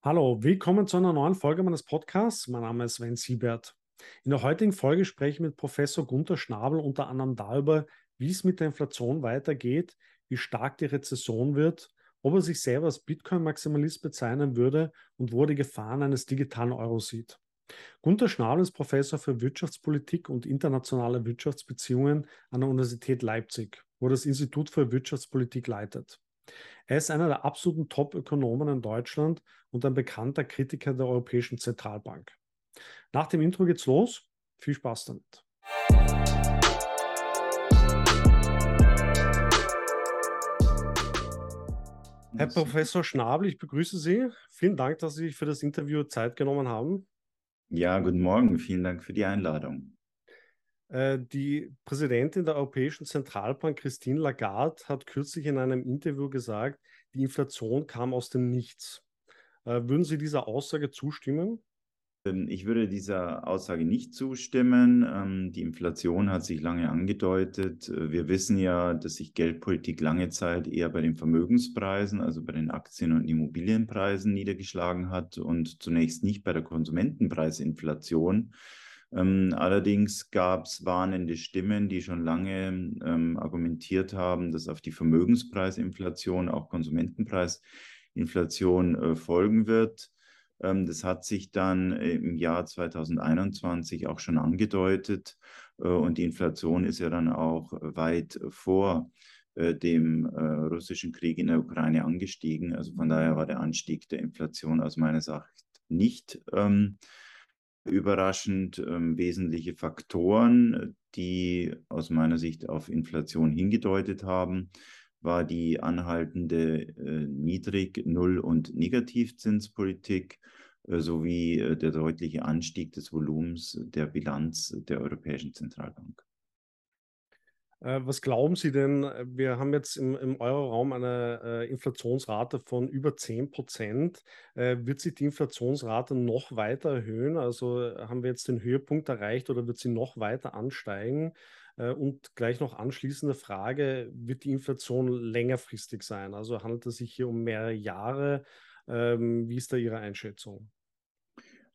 Hallo, willkommen zu einer neuen Folge meines Podcasts. Mein Name ist Sven Siebert. In der heutigen Folge spreche ich mit Professor Gunther Schnabel unter anderem darüber, wie es mit der Inflation weitergeht, wie stark die Rezession wird, ob er sich selber als Bitcoin-Maximalist bezeichnen würde und wo die Gefahren eines digitalen Euro sieht. Gunther Schnabel ist Professor für Wirtschaftspolitik und internationale Wirtschaftsbeziehungen an der Universität Leipzig, wo das Institut für Wirtschaftspolitik leitet. Er ist einer der absoluten Top-Ökonomen in Deutschland und ein bekannter Kritiker der Europäischen Zentralbank. Nach dem Intro geht's los. Viel Spaß damit. Herr Professor Schnabel, ich begrüße Sie. Vielen Dank, dass Sie sich für das Interview Zeit genommen haben. Ja, guten Morgen. Vielen Dank für die Einladung. Äh, die Präsidentin der Europäischen Zentralbank, Christine Lagarde, hat kürzlich in einem Interview gesagt, die Inflation kam aus dem Nichts. Äh, würden Sie dieser Aussage zustimmen? Ähm, ich würde dieser Aussage nicht zustimmen. Ähm, die Inflation hat sich lange angedeutet. Äh, wir wissen ja, dass sich Geldpolitik lange Zeit eher bei den Vermögenspreisen, also bei den Aktien- und Immobilienpreisen niedergeschlagen hat und zunächst nicht bei der Konsumentenpreisinflation. Ähm, allerdings gab es warnende Stimmen, die schon lange ähm, argumentiert haben, dass auf die Vermögenspreisinflation auch Konsumentenpreisinflation äh, folgen wird. Ähm, das hat sich dann im Jahr 2021 auch schon angedeutet äh, und die Inflation ist ja dann auch weit vor äh, dem äh, russischen Krieg in der Ukraine angestiegen. Also von daher war der Anstieg der Inflation aus meiner Sicht nicht ähm, überraschend ähm, wesentliche Faktoren, die aus meiner Sicht auf Inflation hingedeutet haben, war die anhaltende äh, Niedrig-, Null- und Negativzinspolitik äh, sowie äh, der deutliche Anstieg des Volumens der Bilanz der Europäischen Zentralbank. Äh, was glauben Sie denn? Wir haben jetzt im, im Euroraum eine äh, Inflationsrate von über 10 Prozent. Äh, wird sich die Inflationsrate noch weiter erhöhen? Also äh, haben wir jetzt den Höhepunkt erreicht oder wird sie noch weiter ansteigen? Äh, und gleich noch anschließende Frage, wird die Inflation längerfristig sein? Also handelt es sich hier um mehrere Jahre? Ähm, wie ist da Ihre Einschätzung?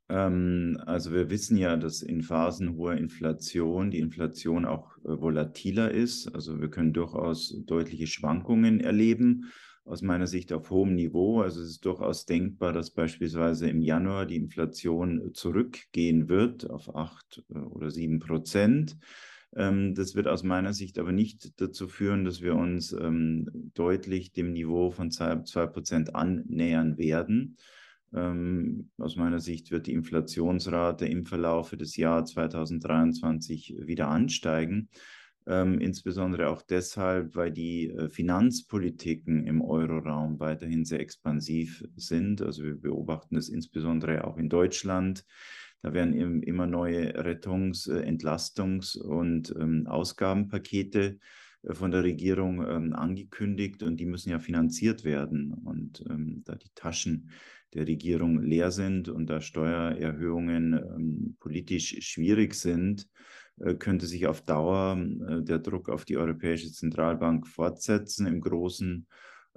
Ähm, also wir wissen ja, dass in Phasen hoher Inflation die Inflation auch äh, volatiler ist. Also wir können durchaus deutliche Schwankungen erleben. Aus meiner Sicht auf hohem Niveau. Also es ist durchaus denkbar, dass beispielsweise im Januar die Inflation zurückgehen wird auf acht äh, oder sieben Prozent. Ähm, das wird aus meiner Sicht aber nicht dazu führen, dass wir uns ähm, deutlich dem Niveau von zwei Prozent annähern werden. Ähm, aus meiner Sicht wird die Inflationsrate im Verlaufe des Jahres 2023 wieder ansteigen. Ähm, insbesondere auch deshalb, weil die äh, Finanzpolitiken im Euroraum weiterhin sehr expansiv sind. Also wir beobachten das insbesondere auch in Deutschland. Da werden im, immer neue Rettungs-, äh, Entlastungs- und ähm, Ausgabenpakete äh, von der Regierung ähm, angekündigt und die müssen ja finanziert werden. Und ähm, da die Taschen der Regierung leer sind und da Steuererhöhungen ähm, politisch schwierig sind, äh, könnte sich auf Dauer äh, der Druck auf die Europäische Zentralbank fortsetzen, im großen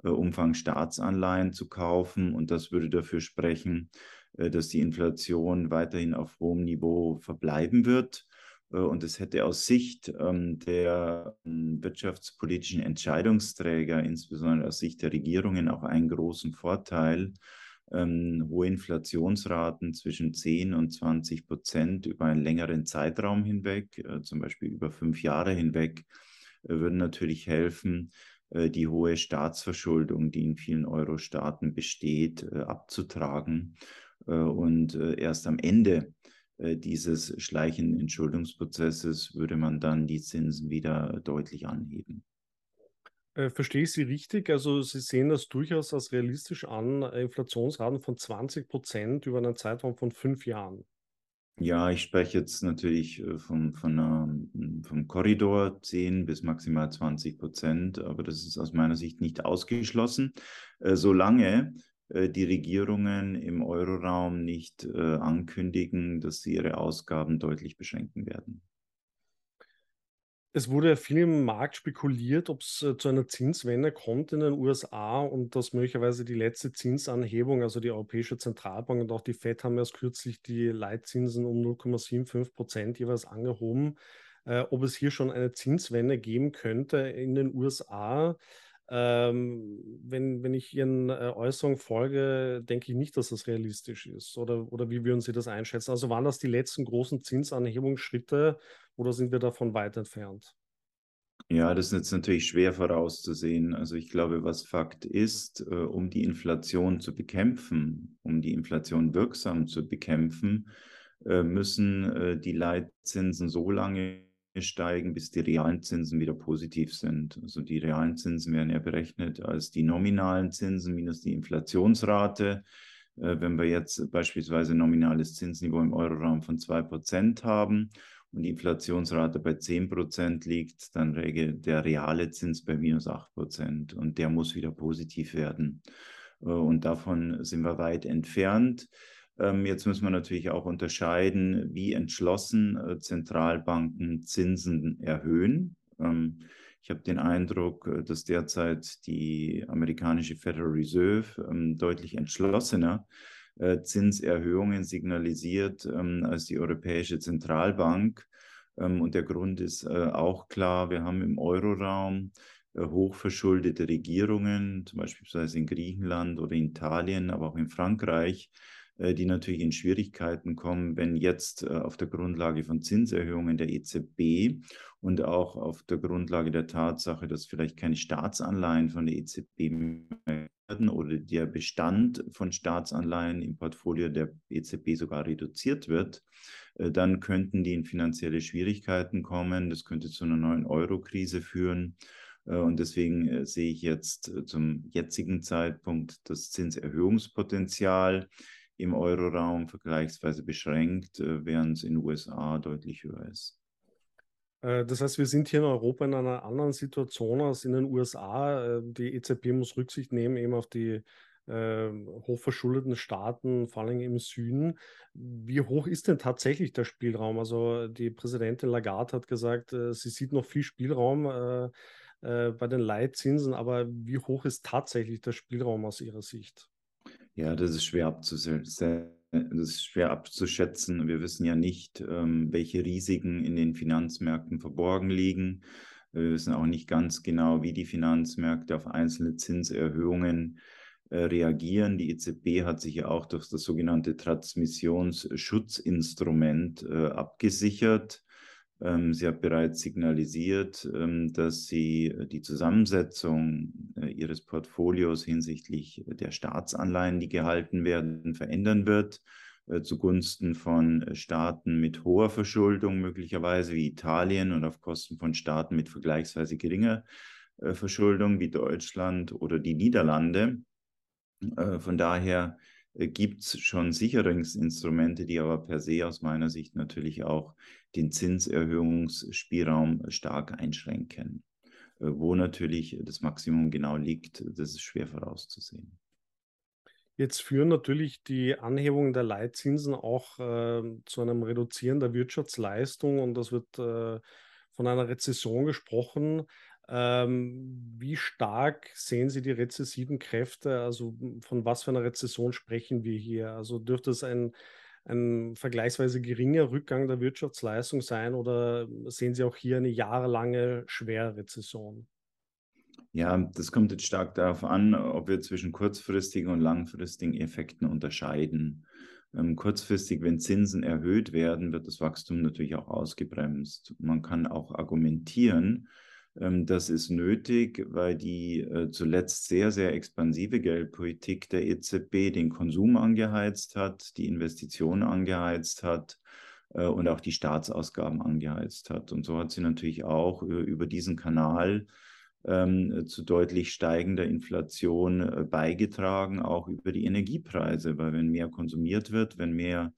äh, Umfang Staatsanleihen zu kaufen. Und das würde dafür sprechen, äh, dass die Inflation weiterhin auf hohem Niveau verbleiben wird. Äh, und es hätte aus Sicht ähm, der ähm, wirtschaftspolitischen Entscheidungsträger, insbesondere aus Sicht der Regierungen, auch einen großen Vorteil, ähm, hohe Inflationsraten zwischen 10 und 20 Prozent über einen längeren Zeitraum hinweg, äh, zum Beispiel über fünf Jahre hinweg, äh, würden natürlich helfen, äh, die hohe Staatsverschuldung, die in vielen Euro-Staaten besteht, äh, abzutragen. Äh, und äh, erst am Ende dieses schleichenden Entschuldungsprozesses würde man dann die Zinsen wieder deutlich anheben. Äh, verstehe ich Sie richtig? Also Sie sehen das durchaus als realistisch an, äh, Inflationsraten von 20 Prozent über einen Zeitraum von fünf Jahren. Ja, ich spreche jetzt natürlich äh, vom, von einer, vom Korridor 10 bis maximal 20 Prozent, aber das ist aus meiner Sicht nicht ausgeschlossen, solange die Regierungen im Euroraum nicht ankündigen, dass sie ihre Ausgaben deutlich beschränken werden. Es wurde ja viel im Markt spekuliert, ob es äh, zu einer Zinswende kommt in den USA und dass möglicherweise die letzte Zinsanhebung, also die Europäische Zentralbank und auch die FED haben erst kürzlich die Leitzinsen um 0,75 Prozent jeweils angehoben, äh, ob es hier schon eine Zinswende geben könnte in den USA. Ähm, wenn, wenn ich Ihren äh, Äußerungen folge, denke ich nicht, dass das realistisch ist. Oder, oder wie würden Sie das einschätzen? Also waren das die letzten großen Zinsanhebungsschritte oder sind wir davon weit entfernt? Ja, das ist jetzt natürlich schwer vorauszusehen. Also ich glaube, was Fakt ist, äh, um die Inflation zu bekämpfen, um die Inflation wirksam zu bekämpfen, äh, müssen äh, die Leitzinsen so lange steigen, bis die realen Zinsen wieder positiv sind. Also die realen Zinsen werden ja berechnet als die nominalen Zinsen minus die Inflationsrate. Wenn wir jetzt beispielsweise nominales Zinsniveau im Euroraum von 2% haben und die Inflationsrate bei 10 Prozent liegt, dann läge der reale Zins bei minus 8 Prozent und der muss wieder positiv werden. Äh, und davon sind wir weit entfernt. Ähm, jetzt müssen wir natürlich auch unterscheiden, wie entschlossen äh, Zentralbanken Zinsen erhöhen. Ähm, ich habe den Eindruck, äh, dass derzeit die amerikanische Federal Reserve ähm, deutlich entschlossener äh, Zinserhöhungen signalisiert als die Europäische Zentralbank. Und der Grund ist auch klar, wir haben im Euroraum hochverschuldete Regierungen, zum Beispiel in Griechenland oder in Italien, aber auch in Frankreich, die natürlich in Schwierigkeiten kommen, wenn jetzt auf der Grundlage von Zinserhöhungen der EZB und auch auf der Grundlage der Tatsache, dass vielleicht keine Staatsanleihen von der EZB mehr werden oder der Bestand von Staatsanleihen im Portfolio der EZB sogar reduziert wird, äh, dann könnten die in finanzielle Schwierigkeiten kommen. Das könnte zu einer neuen Euro-Krise führen. Äh, und deswegen äh, sehe ich jetzt zum jetzigen Zeitpunkt das Zinserhöhungspotenzial im Euroraum vergleichsweise beschränkt, während es in den USA deutlich höher ist. Äh, das heißt, wir sind hier in Europa in einer anderen Situation als in den USA. Äh, die EZB muss Rücksicht nehmen eben auf die äh, hochverschuldeten Staaten, vor allem im Süden. Wie hoch ist denn tatsächlich der Spielraum? Also die Präsidentin Lagarde hat gesagt, äh, sie sieht noch viel Spielraum äh, äh, bei den Leitzinsen, aber wie hoch ist tatsächlich der Spielraum aus Ihrer Sicht? Ja, das ist schwer abzuschätzen. Das ist schwer abzuschätzen. Wir wissen ja nicht, ähm, welche Risiken in den Finanzmärkten verborgen liegen. Wir wissen auch nicht ganz genau, wie die Finanzmärkte auf einzelne Zinserhöhungen äh, reagieren. Die EZB hat sich ja auch durch das sogenannte Transmissionsschutzinstrument äh, abgesichert. Ähm, sie hat bereits signalisiert, ähm, dass sie äh, die Zusammensetzung äh, ihres Portfolios hinsichtlich der Staatsanleihen, die gehalten werden, verändern wird äh, zugunsten von Staaten mit hoher Verschuldung möglicherweise wie Italien und auf Kosten von Staaten mit vergleichsweise geringer Verschuldung wie Deutschland oder die Niederlande. Von daher gibt es schon Sicherungsinstrumente, die aber per se aus meiner Sicht natürlich auch den Zinserhöhungsspielraum stark einschränken. Äh, wo natürlich das Maximum genau liegt, das ist schwer vorauszusehen. Jetzt führen natürlich die Anhebungen der Leitzinsen auch äh, zu einem Reduzieren der Wirtschaftsleistung und das wird äh, von einer Rezession gesprochen. Ähm, wie stark sehen Sie die rezessiven Kräfte? Also von was für einer Rezession sprechen wir hier? Also dürfte es ein, ein vergleichsweise geringer Rückgang der Wirtschaftsleistung sein oder sehen Sie auch hier eine jahrelange schwere Rezession? Ja, das kommt jetzt stark darauf an, ob wir zwischen kurzfristigen und langfristigen Effekten unterscheiden. Ähm, kurzfristig, wenn Zinsen erhöht werden, wird das Wachstum natürlich auch ausgebremst. Man kann auch argumentieren, das ist nötig, weil die äh, zuletzt sehr, sehr expansive Geldpolitik der EZB den Konsum angeheizt hat, die Investitionen angeheizt hat äh, und auch die Staatsausgaben angeheizt hat. Und so hat sie natürlich auch äh, über diesen Kanal ähm, zu deutlich steigender Inflation beigetragen, auch über die Energiepreise, weil wenn mehr konsumiert wird, wenn mehr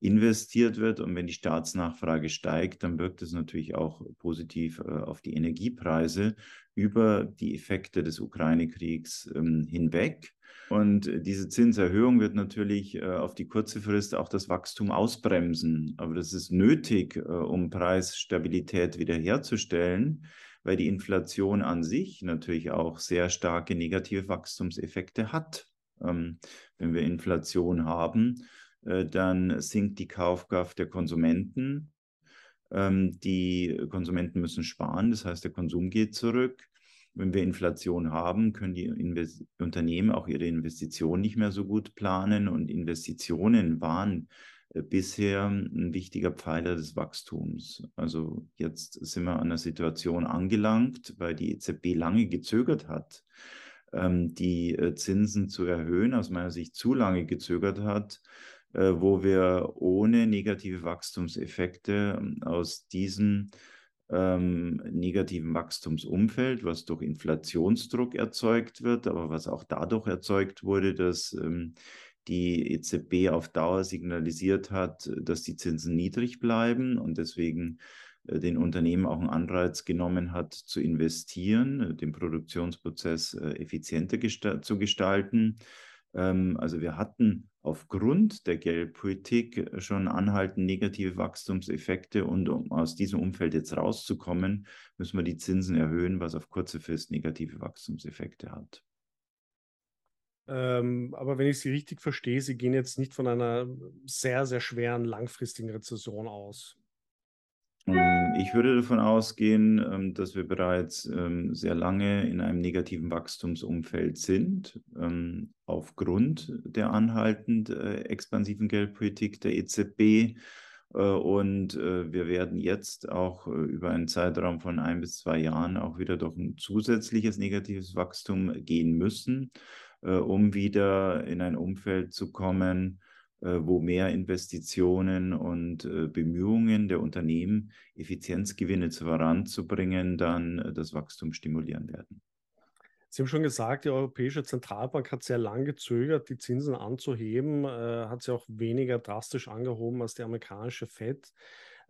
investiert wird. Und wenn die Staatsnachfrage steigt, dann wirkt es natürlich auch positiv äh, auf die Energiepreise über die Effekte des Ukraine-Kriegs ähm, hinweg. Und diese Zinserhöhung wird natürlich äh, auf die kurze Frist auch das Wachstum ausbremsen. Aber das ist nötig, äh, um Preisstabilität wiederherzustellen, weil die Inflation an sich natürlich auch sehr starke negative Wachstumseffekte hat. Ähm, wenn wir Inflation haben, äh, dann sinkt die Kaufkraft der Konsumenten. Ähm, die Konsumenten müssen sparen, das heißt, der Konsum geht zurück. Wenn wir Inflation haben, können die Invest Unternehmen auch ihre Investitionen nicht mehr so gut planen und Investitionen waren äh, bisher ein wichtiger Pfeiler des Wachstums. Also jetzt sind wir an einer Situation angelangt, weil die EZB lange gezögert hat, ähm, die äh, Zinsen zu erhöhen, aus meiner Sicht zu lange gezögert hat, äh, wo wir ohne negative Wachstumseffekte ähm, aus diesem ähm, negativen Wachstumsumfeld, was durch Inflationsdruck erzeugt wird, aber was auch dadurch erzeugt wurde, dass ähm, die EZB auf Dauer signalisiert hat, dass die Zinsen niedrig bleiben und deswegen äh, den Unternehmen auch einen Anreiz genommen hat, zu investieren, äh, den Produktionsprozess äh, effizienter gesta zu gestalten. Ähm, also wir hatten aufgrund der Geldpolitik schon anhaltend negative Wachstumseffekte und um aus diesem Umfeld jetzt rauszukommen, müssen wir die Zinsen erhöhen, was auf kurze Frist negative Wachstumseffekte hat. Ähm, aber wenn ich Sie richtig verstehe, Sie gehen jetzt nicht von einer sehr, sehr schweren langfristigen Rezession aus. Ähm, ich würde davon ausgehen, ähm, dass wir bereits ähm, sehr lange in einem negativen Wachstumsumfeld sind, aufgrund der anhaltend äh, expansiven Geldpolitik der EZB. Äh, und äh, wir werden jetzt auch über einen Zeitraum von ein bis zwei Jahren auch wieder durch ein zusätzliches negatives Wachstum gehen müssen, um wieder in ein Umfeld zu kommen, wo mehr Investitionen und äh, Bemühungen der Unternehmen, Effizienzgewinne voranzubringen, dann äh, das Wachstum stimulieren werden. Sie haben schon gesagt, die Europäische Zentralbank hat sehr lange gezögert, die Zinsen anzuheben, äh, hat sie auch weniger drastisch angehoben als die amerikanische Fed.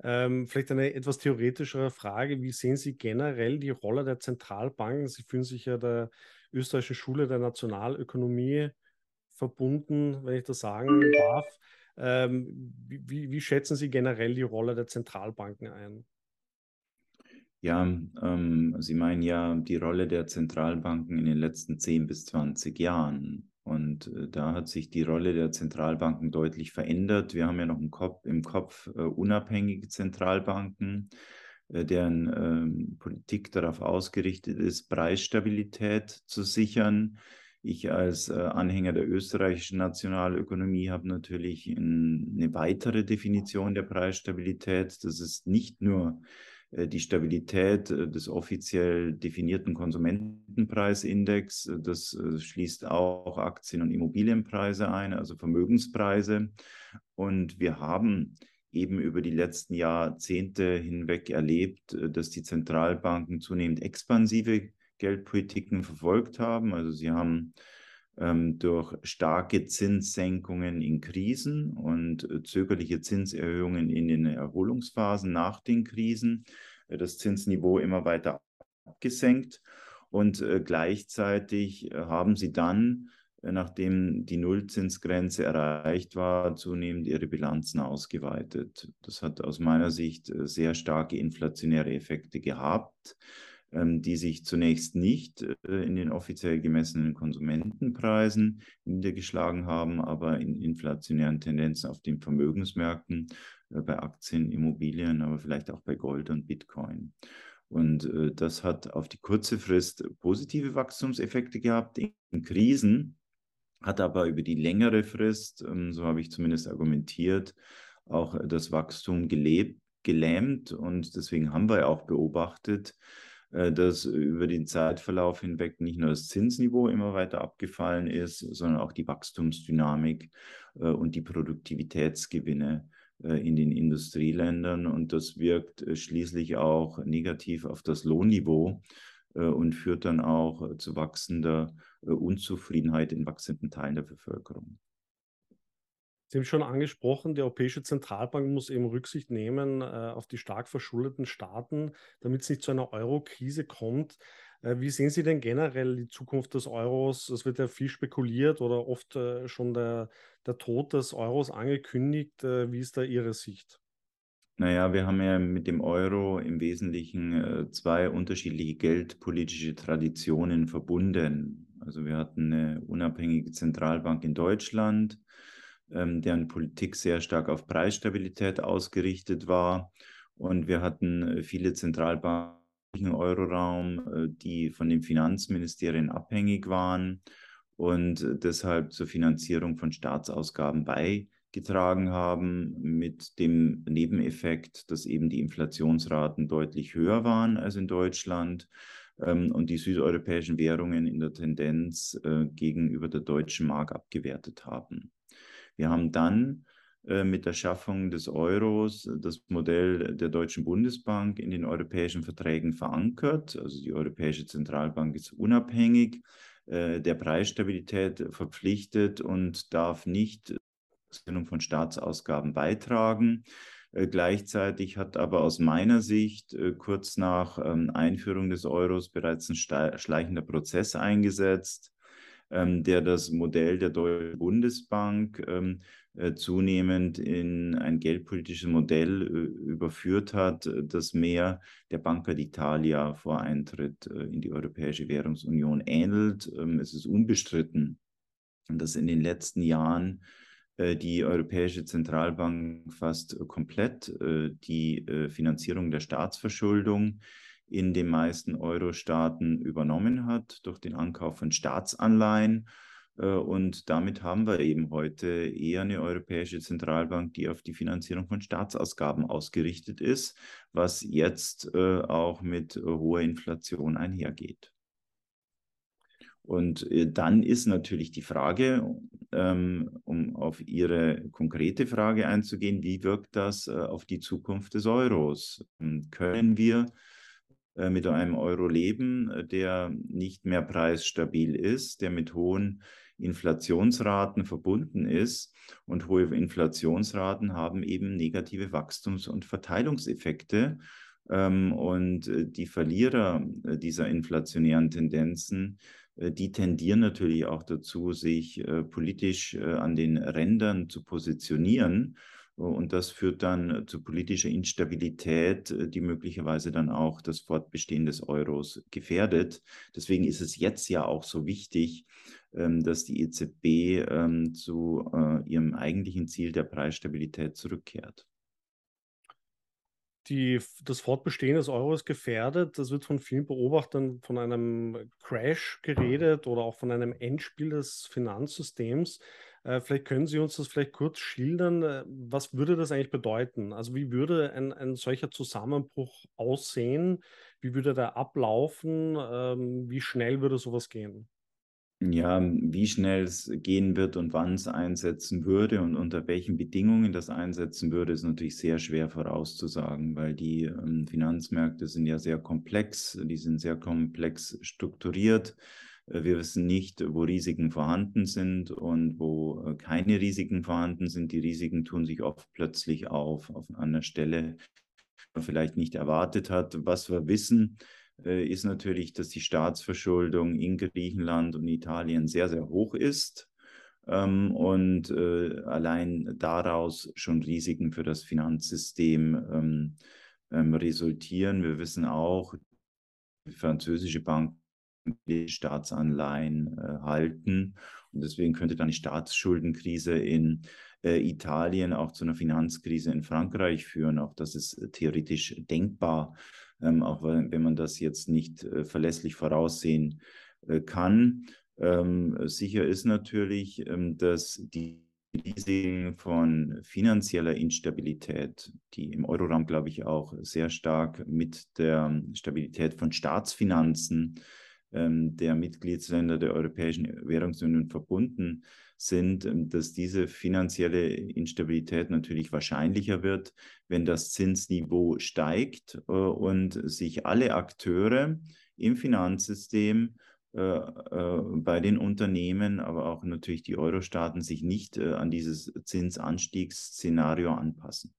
Ähm, vielleicht eine etwas theoretischere Frage. Wie sehen Sie generell die Rolle der Zentralbanken? Sie fühlen sich ja der österreichischen Schule der Nationalökonomie verbunden, wenn ich das sagen darf. Ähm, wie, wie, schätzen Sie generell die Rolle der Zentralbanken ein? Ja, ähm, Sie meinen ja die Rolle der Zentralbanken in den letzten 10 bis 20 Jahren. Und äh, da hat sich die Rolle der Zentralbanken deutlich verändert. Wir haben ja noch im Kopf, im Kopf äh, unabhängige Zentralbanken, äh, deren ähm, Politik darauf ausgerichtet ist, Preisstabilität zu sichern ich als äh, Anhänger der österreichischen Nationalökonomie habe natürlich in, eine weitere Definition der Preisstabilität. Das ist nicht nur äh, die Stabilität äh, des offiziell definierten Konsumentenpreisindex. Das schließt auch Aktien- und Immobilienpreise ein, also Vermögenspreise. Und wir haben eben über die letzten Jahrzehnte hinweg erlebt, dass die Zentralbanken zunehmend expansive Geldpolitiken verfolgt haben. Also sie haben ähm, durch starke Zinssenkungen in Krisen und äh, zögerliche Zinserhöhungen in den Erholungsphasen nach den Krisen äh, das Zinsniveau immer weiter abgesenkt. Und äh, gleichzeitig äh, haben sie dann, nachdem die Nullzinsgrenze erreicht war, zunehmend ihre Bilanzen ausgeweitet. Das hat aus meiner Sicht sehr starke inflationäre Effekte gehabt. Ähm, die sich zunächst nicht äh, in den offiziell gemessenen Konsumentenpreisen niedergeschlagen haben, aber in inflationären Tendenzen auf den Vermögensmärkten, äh, bei Aktien, Immobilien, aber vielleicht auch bei Gold und Bitcoin. Und äh, das hat auf die kurze Frist positive Wachstumseffekte gehabt in Krisen, hat aber über die längere Frist, ähm, so habe ich zumindest argumentiert, auch das Wachstum gelebt, gelähmt. Und deswegen haben wir auch beobachtet, dass über den Zeitverlauf hinweg nicht nur das Zinsniveau immer weiter abgefallen ist, sondern auch die Wachstumsdynamik äh, und die Produktivitätsgewinne äh, in den Industrieländern. Und das wirkt schließlich auch negativ auf das Lohnniveau und führt dann auch zu wachsender Unzufriedenheit in wachsenden Teilen der Bevölkerung. Sie haben schon angesprochen, die Europäische Zentralbank muss eben Rücksicht nehmen äh, auf die stark verschuldeten Staaten, damit es nicht zu einer Euro-Krise kommt. Äh, wie sehen Sie denn generell die Zukunft des Euros? Es wird ja viel spekuliert oder oft äh, schon der, der Tod des Euros angekündigt. Äh, wie ist da Ihre Sicht? Naja, wir haben ja mit dem Euro im Wesentlichen äh, zwei unterschiedliche geldpolitische Traditionen verbunden. Also wir hatten eine unabhängige Zentralbank in Deutschland, ähm, deren Politik sehr stark auf Preisstabilität ausgerichtet war. Und wir hatten äh, viele Zentralbanken im Euroraum, äh, die von den Finanzministerien abhängig waren und deshalb zur Finanzierung von Staatsausgaben beigetragen haben, mit dem Nebeneffekt, dass eben die Inflationsraten deutlich höher waren als in Deutschland ähm, und die südeuropäischen Währungen in der Tendenz äh, gegenüber der deutschen Mark abgewertet haben. Wir haben dann äh, mit der Schaffung des Euros das Modell der Deutschen Bundesbank in den europäischen Verträgen verankert. Also die Europäische Zentralbank ist unabhängig, äh, der Preisstabilität verpflichtet und darf nicht zur von Staatsausgaben beitragen. Äh, gleichzeitig hat aber aus meiner Sicht kurz nach ähm, Einführung des Euros bereits ein schleichender Prozess eingesetzt, ähm, der das Modell der Deutschen Bundesbank ähm, äh, zunehmend in ein geldpolitisches Modell äh, überführt hat, das mehr der Banca d'Italia vor Eintritt äh, in die Europäische Währungsunion ähnelt. Ähm, es ist unbestritten, dass in den letzten Jahren die Europäische Zentralbank fast komplett die Finanzierung der Staatsverschuldung in den meisten Euro-Staaten übernommen hat durch den Ankauf von Staatsanleihen. Äh, und damit haben wir eben heute eher eine Europäische Zentralbank, die auf die Finanzierung von Staatsausgaben ausgerichtet ist, was jetzt äh, auch mit hoher Inflation einhergeht. Und äh, dann ist natürlich die Frage, ähm, um auf Ihre konkrete Frage einzugehen, wie wirkt das auf die Zukunft des Euros? Können wir äh, mit einem Euro leben, äh, der nicht mehr preisstabil ist, der mit hohen Inflationsraten verbunden ist. Und hohe Inflationsraten haben eben negative Wachstums- und Verteilungseffekte. Ähm, und äh, die Verlierer dieser inflationären Tendenzen, die tendieren natürlich auch dazu, sich politisch an den Rändern zu positionieren und das führt dann zu politischer Instabilität, äh, die möglicherweise dann auch das Fortbestehen des Euros gefährdet. Deswegen ist es jetzt ja auch so wichtig, ähm, dass die EZB ähm, zu äh, ihrem eigentlichen Ziel der Preisstabilität zurückkehrt. Die, das Fortbestehen des Euros gefährdet. Das wird von vielen Beobachtern von einem Crash geredet oder auch von einem Endspiel des Finanzsystems. Äh, vielleicht können Sie uns das vielleicht kurz schildern. Äh, was würde das eigentlich bedeuten? Also wie würde ein, ein solcher Zusammenbruch aussehen? Wie würde der ablaufen? Ähm, wie schnell würde sowas gehen? Ja, wie schnell es gehen wird und wann es einsetzen würde und unter welchen Bedingungen das einsetzen würde, ist natürlich sehr schwer vorauszusagen, weil die ähm, Finanzmärkte sind ja sehr komplex, die sind sehr komplex strukturiert. Äh, wir wissen nicht, wo Risiken vorhanden sind und wo äh, keine Risiken vorhanden sind. Die Risiken tun sich oft plötzlich auf, auf einer Stelle, die man vielleicht nicht erwartet hat. Was wir wissen, äh, ist natürlich, dass die Staatsverschuldung in Griechenland und Italien sehr, sehr hoch ist ähm, und allein daraus schon Risiken für das Finanzsystem ähm, ähm, resultieren. Wir wissen auch, die französische Bank Staatsanleihen äh, halten. Und deswegen könnte dann die Staatsschuldenkrise in äh, Italien auch zu einer Finanzkrise in Frankreich führen. Auch das ist äh, theoretisch denkbar, ähm, auch wenn, man das jetzt nicht äh, verlässlich voraussehen äh, kann. Ähm, sicher ist natürlich, ähm, dass die Risiken von finanzieller Instabilität, die im Euroraum, glaube ich, auch sehr stark mit der Stabilität von Staatsfinanzen ähm, der Mitgliedsländer der Europäischen Währungsunion verbunden sind, ähm, dass diese finanzielle Instabilität natürlich wahrscheinlicher wird, wenn das Zinsniveau steigt äh, und sich alle Akteure im Finanzsystem äh, äh, bei den Unternehmen, aber auch natürlich die Euro-Staaten sich nicht an dieses Zinsanstiegsszenario anpassen.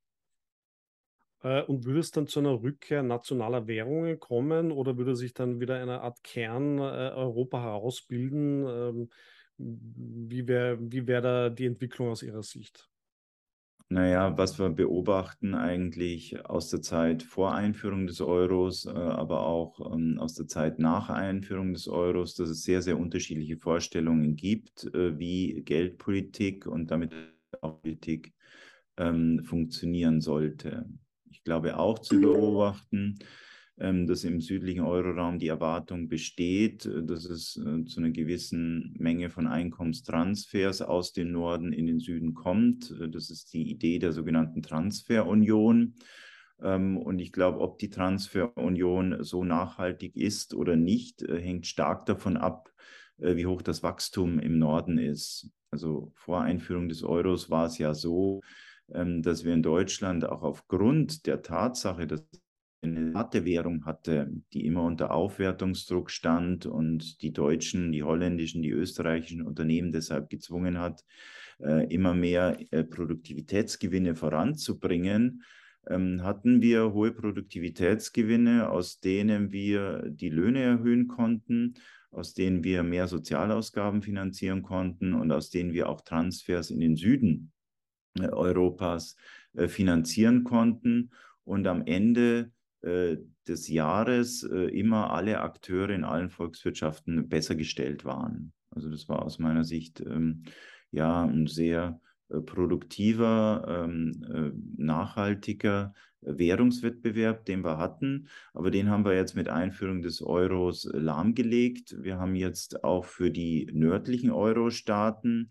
Äh, und würde es dann zu einer Rückkehr nationaler Währungen kommen oder würde sich dann wieder eine Art Kern äh, Europa herausbilden? Ähm, wie wäre wie wär da die Entwicklung aus Ihrer Sicht? Naja, was wir beobachten eigentlich aus der Zeit vor Einführung des Euros, äh, aber auch ähm, aus der Zeit nach Einführung des Euros, dass es sehr, sehr unterschiedliche Vorstellungen gibt, wie Geldpolitik und damit auch Politik ähm, funktionieren sollte. Ich glaube auch zu beobachten, ähm, dass im südlichen Euroraum die Erwartung besteht, äh, dass es äh, zu einer gewissen Menge von Einkommenstransfers aus dem Norden in den Süden kommt. Äh, das ist die Idee der sogenannten Transferunion. Ähm, und ich glaube, ob die Transferunion so nachhaltig ist oder nicht, hängt stark davon ab, wie hoch das Wachstum im Norden ist. Also vor Einführung des Euros war es ja so, dass wir in Deutschland auch aufgrund der Tatsache, dass eine harte Währung hatte, die immer unter Aufwertungsdruck stand und die deutschen, die holländischen, die österreichischen Unternehmen deshalb gezwungen hat, äh, immer mehr äh, Produktivitätsgewinne voranzubringen, ähm, hatten wir hohe Produktivitätsgewinne, aus denen wir die Löhne erhöhen konnten, aus denen wir mehr Sozialausgaben finanzieren konnten und aus denen wir auch Transfers in den Süden Europas finanzieren konnten und am Ende äh, des Jahres äh, immer alle Akteure in allen Volkswirtschaften besser gestellt waren. Also das war aus meiner Sicht ähm, ja ein sehr äh, produktiver, ähm, äh, nachhaltiger Währungswettbewerb, den wir hatten. Aber den haben wir jetzt mit Einführung des Euros lahmgelegt. Wir haben jetzt auch für die nördlichen Euro-Staaten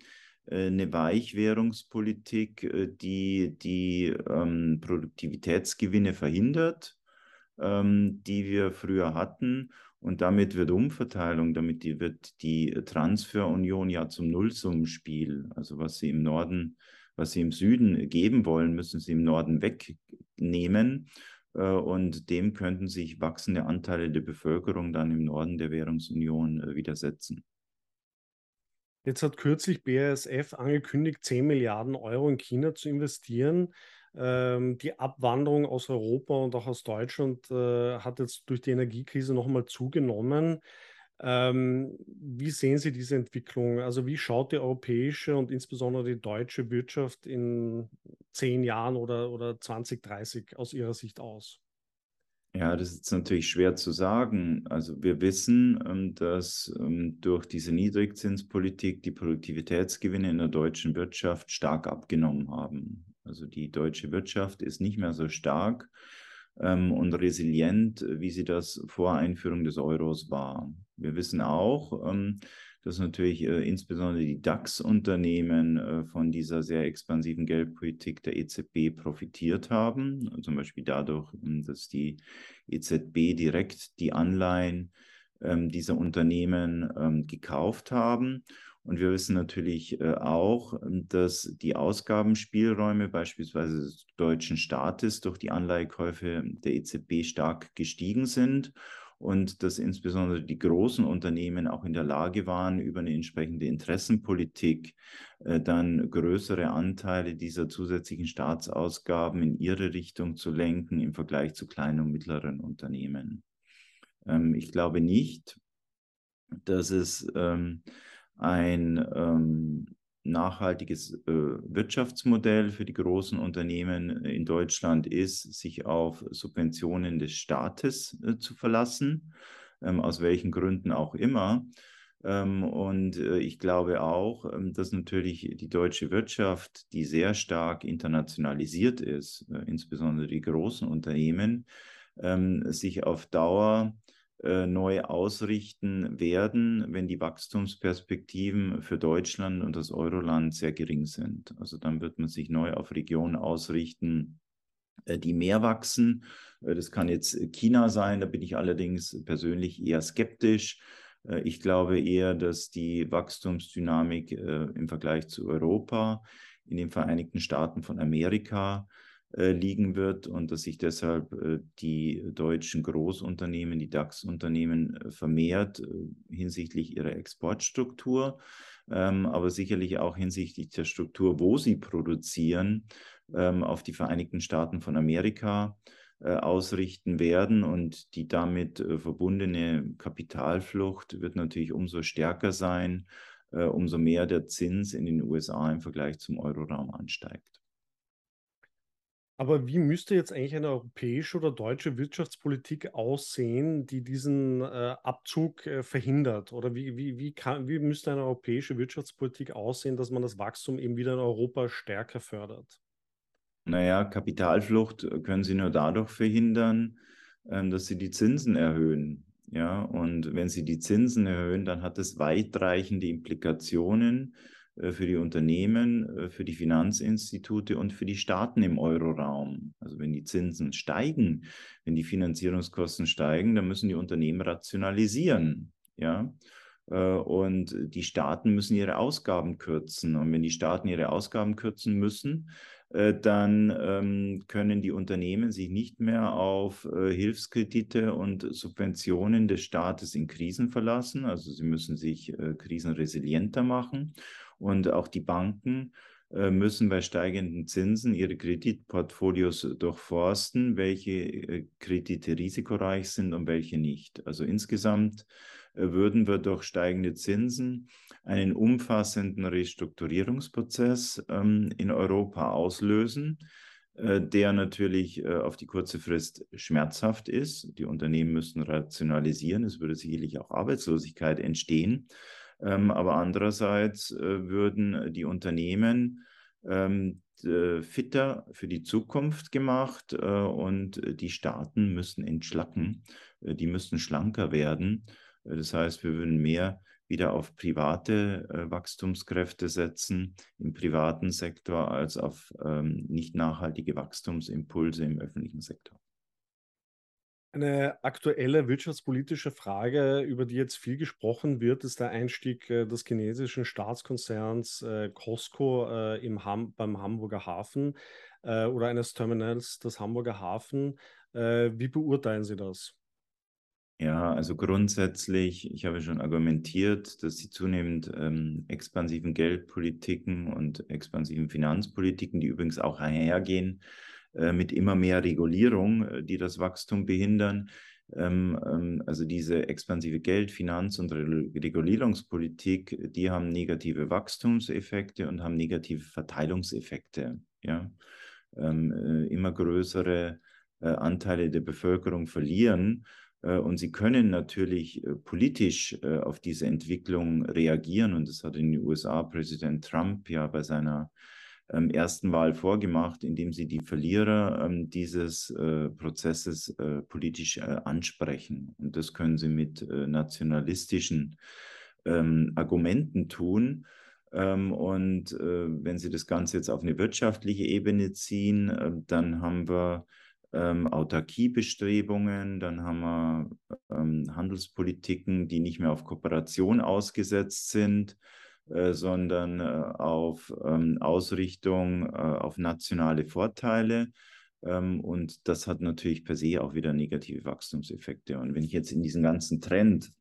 eine Weichwährungspolitik, die die ähm, Produktivitätsgewinne verhindert ähm, die wir früher hatten. Und damit wird Umverteilung, damit die, wird die Transferunion ja zum Nullsummenspiel. Also was sie im Norden, was sie im Süden geben wollen, müssen sie im Norden wegnehmen. Äh, und dem könnten sich wachsende Anteile der Bevölkerung dann im Norden der Währungsunion äh, widersetzen. Jetzt hat kürzlich BASF angekündigt, 10 Milliarden Euro in China zu investieren. Ähm, die Abwanderung aus Europa und auch aus Deutschland äh, hat jetzt durch die Energiekrise nochmal zugenommen. Ähm, wie sehen Sie diese Entwicklung? Also wie schaut die europäische und insbesondere die deutsche Wirtschaft in zehn Jahren oder, oder 2030 aus Ihrer Sicht aus? Ja, das ist natürlich schwer zu sagen. Also wir wissen, ähm, dass ähm, durch diese Niedrigzinspolitik die Produktivitätsgewinne in der deutschen Wirtschaft stark abgenommen haben. Also die deutsche Wirtschaft ist nicht mehr so stark ähm, und resilient, wie sie das vor Einführung des Euros war. Wir wissen auch, dass natürlich äh, insbesondere die DAX-Unternehmen äh, von dieser sehr expansiven Geldpolitik der EZB profitiert haben. Zum Beispiel dadurch, ähm, dass die EZB direkt die Anleihen ähm, dieser Unternehmen ähm, gekauft haben und wir wissen natürlich äh, auch, dass die Ausgabenspielräume beispielsweise des deutschen Staates durch die Anleihekäufe der EZB stark gestiegen sind und dass insbesondere die großen Unternehmen auch in der Lage waren, über eine entsprechende Interessenpolitik äh, dann größere Anteile dieser zusätzlichen Staatsausgaben in ihre Richtung zu lenken im Vergleich zu kleinen und mittleren Unternehmen. Ähm, ich glaube nicht, dass es ähm, ein ähm, nachhaltiges äh, Wirtschaftsmodell für die großen Unternehmen in Deutschland ist, sich auf Subventionen des Staates äh, zu verlassen, ähm, aus welchen Gründen auch immer. Ähm, und äh, ich glaube auch, ähm, dass natürlich die deutsche Wirtschaft, die sehr stark internationalisiert ist, äh, insbesondere die großen Unternehmen, ähm, sich auf Dauer äh, neu ausrichten werden, wenn die Wachstumsperspektiven für Deutschland und das Euroland sehr gering sind. Also dann wird man sich neu auf Regionen ausrichten, äh, die mehr wachsen. Äh, das kann jetzt China sein, da bin ich allerdings persönlich eher skeptisch. Ich glaube eher, dass die Wachstumsdynamik im Vergleich zu Europa in den Vereinigten Staaten von Amerika liegen wird und dass sich deshalb äh, die deutschen Großunternehmen, die DAX-Unternehmen äh, vermehrt hinsichtlich ihrer Exportstruktur, ähm, aber sicherlich auch hinsichtlich der Struktur, wo sie produzieren, ähm, auf die Vereinigten Staaten von Amerika ausrichten werden und die damit verbundene Kapitalflucht wird natürlich umso stärker sein, umso mehr der Zins in den USA im Vergleich zum Euroraum ansteigt. Aber wie müsste jetzt eigentlich eine europäische oder deutsche Wirtschaftspolitik aussehen, die diesen äh, Abzug äh, verhindert? Oder wie, wie, wie, kann, wie müsste eine europäische Wirtschaftspolitik aussehen, dass man das Wachstum eben wieder in Europa stärker fördert? Naja, Kapitalflucht können Sie nur dadurch verhindern, äh, dass Sie die Zinsen erhöhen. Ja, und wenn Sie die Zinsen erhöhen, dann hat es weitreichende Implikationen äh, für die Unternehmen, äh, für die Finanzinstitute und für die Staaten im Euroraum. Also wenn die Zinsen steigen, wenn die Finanzierungskosten steigen, dann müssen die Unternehmen rationalisieren. Ja, äh, und die Staaten müssen ihre Ausgaben kürzen. Und wenn die Staaten ihre Ausgaben kürzen müssen, dann ähm, können die Unternehmen sich nicht mehr auf Hilfskredite und Subventionen des Staates in Krisen verlassen. Also sie müssen sich krisenresilienter machen. Und auch die Banken äh, müssen bei steigenden Zinsen ihre Kreditportfolios durchforsten, welche äh, Kredite risikoreich sind und welche nicht. Also insgesamt äh, würden wir durch steigende Zinsen einen umfassenden Restrukturierungsprozess ähm, in Europa auslösen, der natürlich auf die kurze Frist schmerzhaft ist. Die Unternehmen müssen rationalisieren, es würde sicherlich auch Arbeitslosigkeit entstehen. Ähm, aber andererseits äh, würden die Unternehmen ähm, fitter für die Zukunft gemacht äh, und die Staaten müssen entschlacken, äh, die müssen schlanker werden. Äh, das heißt, wir würden mehr wieder auf private äh, Wachstumskräfte setzen im privaten Sektor als auf ähm, nicht nachhaltige Wachstumsimpulse im öffentlichen Sektor. Eine aktuelle wirtschaftspolitische Frage, über die jetzt viel gesprochen wird, ist der Einstieg äh, des chinesischen Staatskonzerns äh, Costco äh, im Ham beim Hamburger Hafen oder eines Terminals des Hamburger Hafen. Wie beurteilen Sie das? Ja, also grundsätzlich, ich habe schon argumentiert, dass die zunehmend ähm, expansiven Geldpolitiken und expansiven Finanzpolitiken, die übrigens auch einhergehen, mit immer mehr Regulierung, äh, die das Wachstum behindern. Ähm, ähm, also diese expansive Geld-, Finanz- und Regulierungspolitik, die haben negative Wachstumseffekte und haben negative Verteilungseffekte. Ja? Ähm, äh, immer größere Anteile der Bevölkerung verlieren. Und sie können natürlich politisch auf diese Entwicklung reagieren. Und das hat in den USA Präsident Trump ja bei seiner ähm, ersten Wahl vorgemacht, indem sie die Verlierer ähm, dieses äh, Prozesses äh, politisch äh, ansprechen. Und das können sie mit äh, nationalistischen ähm, Argumenten tun. Ähm, und äh, wenn Sie das Ganze jetzt auf eine wirtschaftliche Ebene ziehen, äh, dann haben wir ähm, Autarkiebestrebungen, dann haben wir ähm, Handelspolitiken, die nicht mehr auf Kooperation ausgesetzt sind. Äh, sondern äh, auf ähm, Ausrichtung äh, auf nationale Vorteile. Ähm, und das hat natürlich per se auch wieder negative Wachstumseffekte. Und wenn ich jetzt in diesen ganzen Trend,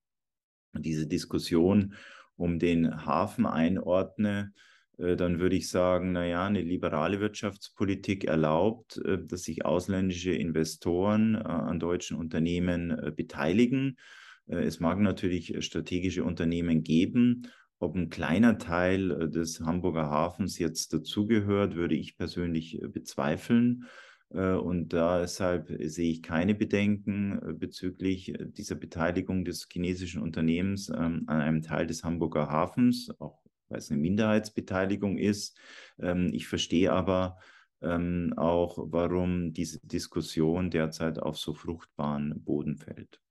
diese Diskussion um den Hafen einordne, dann würde ich sagen, naja, eine liberale Wirtschaftspolitik erlaubt, dass sich ausländische Investoren an deutschen Unternehmen beteiligen. Es mag natürlich strategische Unternehmen geben, ob ein kleiner Teil äh, des Hamburger Hafens jetzt dazugehört, würde ich persönlich äh, bezweifeln. Äh, und deshalb sehe ich keine Bedenken bezüglich dieser Beteiligung des chinesischen Unternehmens ähm, an einem Teil des Hamburger Hafens, auch weil es eine Minderheitsbeteiligung ist. Ähm, ich verstehe aber ähm, auch, warum diese Diskussion derzeit auf so fruchtbaren Boden fällt.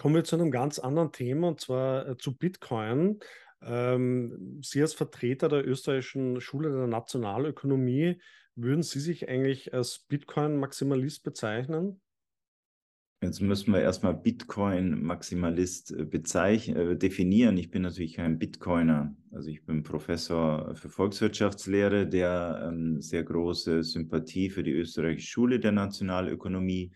Kommen wir zu einem ganz anderen Thema und zwar äh, zu Bitcoin. Ähm, Sie als Vertreter der österreichischen Schule der Nationalökonomie, würden Sie sich eigentlich als Bitcoin-Maximalist bezeichnen? Jetzt müssen wir erstmal Bitcoin-Maximalist äh, äh, definieren. Ich bin natürlich kein Bitcoiner. Also ich bin Professor für Volkswirtschaftslehre, der ähm, sehr große Sympathie für die österreichische Schule der Nationalökonomie